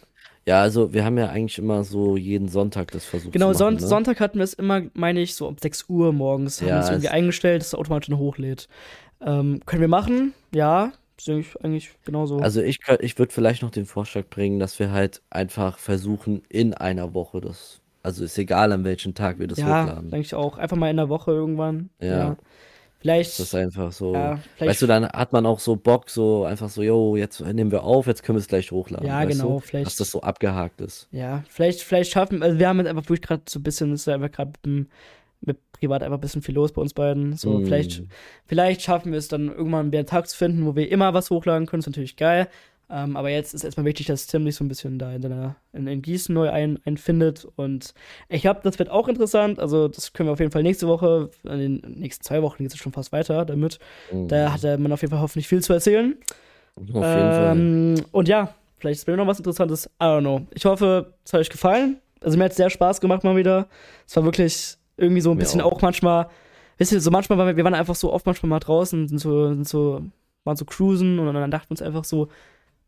B: ja, also wir haben ja eigentlich immer so jeden Sonntag das versucht
A: Genau,
B: zu
A: Son
B: machen, ne?
A: Sonntag hatten wir es immer, meine ich, so um 6 Uhr morgens. Haben
B: Ja,
A: wir es irgendwie
B: es-
A: eingestellt, dass es automatisch hochlädt. Ähm, können wir machen? Ja. Eigentlich, genauso.
B: Also ich, ich würde vielleicht noch den Vorschlag bringen, dass wir halt einfach versuchen, in einer Woche das, also ist egal, an welchem Tag wir das
A: ja,
B: hochladen.
A: denke ich auch. Einfach mal in der Woche irgendwann.
B: Ja.
A: Vielleicht.
B: Das ist einfach so.
A: ja,
B: Weißt du, dann hat man auch so Bock, so einfach so, yo, jetzt nehmen wir auf, jetzt können wir es gleich hochladen.
A: Ja,
B: weißt
A: genau,
B: du?
A: vielleicht-
B: Dass das so abgehakt ist.
A: Ja, vielleicht, vielleicht schaffen, also wir haben jetzt einfach wirklich gerade so ein bisschen, ist ja einfach gerade mit, mit privat einfach ein bisschen viel los bei uns beiden. So,
B: Mm.
A: vielleicht, vielleicht schaffen wir es dann irgendwann wieder einen Tag zu finden, wo wir immer was hochladen können, ist natürlich geil. Ähm, aber jetzt ist erstmal wichtig, dass Tim sich so ein bisschen da in, seiner, in, in Gießen neu ein, einfindet. Und ich glaube, das wird auch interessant. Also, das können wir auf jeden Fall nächste Woche, in den nächsten zwei Wochen geht es schon fast weiter damit.
B: Mhm.
A: Da hat man auf jeden Fall hoffentlich viel zu erzählen.
B: Auf jeden Fall.
A: Ähm, und ja, vielleicht ist mir noch was Interessantes. I don't know. Ich hoffe, es hat euch gefallen. Also mir hat es sehr Spaß gemacht mal wieder. Es war wirklich irgendwie so ein
B: Mir
A: bisschen
B: auch.
A: auch. manchmal, wisst ihr, so manchmal, waren wir, wir waren einfach so oft manchmal mal draußen, sind so, sind so, waren so cruisen und dann dachten wir uns einfach so,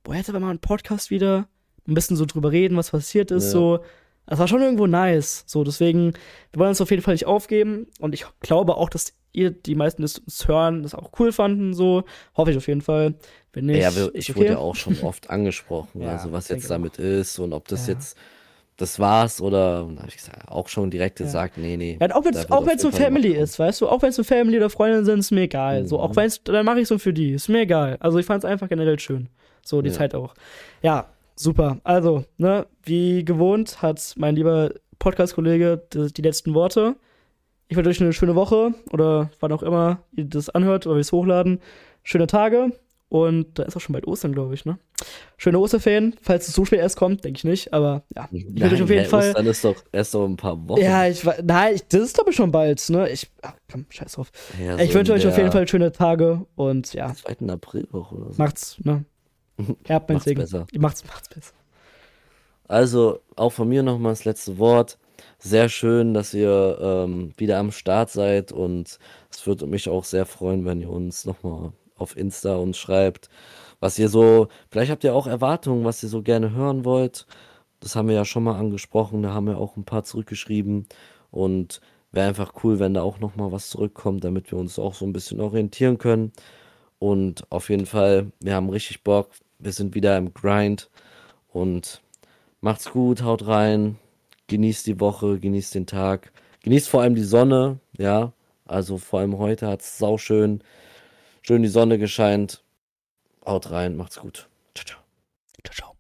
A: boah, jetzt aber mal einen Podcast wieder, ein bisschen so drüber reden, was passiert ist,
B: Ja.
A: so. Das war schon irgendwo nice. So, deswegen, wir wollen uns auf jeden Fall nicht aufgeben. Und ich glaube auch, dass ihr, die meisten, die es hören, das auch cool fanden. So, hoffe ich auf jeden Fall. Wenn nicht,
B: Ja, wir, ich
A: okay.
B: wurde ja auch schon oft angesprochen,
A: Ja,
B: also was jetzt
A: auch.
B: damit ist und ob das
A: Ja.
B: jetzt das war's oder da habe ich gesagt, auch schon direkt
A: Ja.
B: gesagt, nee, nee.
A: Ja, auch wenn es auch wenn's so Family ist, weißt du, auch wenn es so Family oder Freunde sind, ist mir egal. So, auch
B: Mhm.
A: wenn es, dann mache ich so für die, ist mir egal. Also ich fand es einfach generell schön. So, die
B: Ja.
A: Zeit auch. Ja, super. Also, ne, wie gewohnt hat mein lieber Podcast-Kollege die, die letzten Worte. Ich wünsche euch eine schöne Woche oder wann auch immer ihr das anhört oder wir es hochladen. Schöne Tage. Und da ist auch schon bald Ostern, glaube ich, ne? Schöne Osterferien, falls es so spät erst kommt, denke ich nicht, aber ja. Ich wünsche euch auf jeden
B: hä,
A: Fall.
B: Ostern ist doch erst noch ein paar Wochen.
A: Ja, ich nein, ich, das ist glaube ich schon bald, ne? Ich, ach, komm, scheiß drauf.
B: Ja,
A: ich
B: so
A: wünsche
B: in
A: euch auf jeden Fall schöne Tage und ja,
B: 2. Aprilwoche oder so.
A: macht's, ne? Ja, mein
B: Macht's
A: Segen.
B: besser.
A: Macht's, macht's besser.
B: Also auch von mir nochmal das letzte Wort. Sehr schön, dass ihr ähm, wieder am Start seid und es würde mich auch sehr freuen, wenn ihr uns nochmal auf Insta uns schreibt, was ihr so, vielleicht habt ihr auch Erwartungen, was ihr so gerne hören wollt. Das haben wir ja schon mal angesprochen, da haben wir auch ein paar zurückgeschrieben und wäre einfach cool, wenn da auch nochmal was zurückkommt, damit wir uns auch so ein bisschen orientieren können. Und auf jeden Fall, wir haben richtig Bock, wir sind wieder im Grind und Macht's gut, haut rein, genießt die Woche, genießt den Tag, genießt vor allem die Sonne, ja. Also vor allem heute hat's sauschön, schön die Sonne gescheint. Haut rein, macht's gut. Ciao, ciao.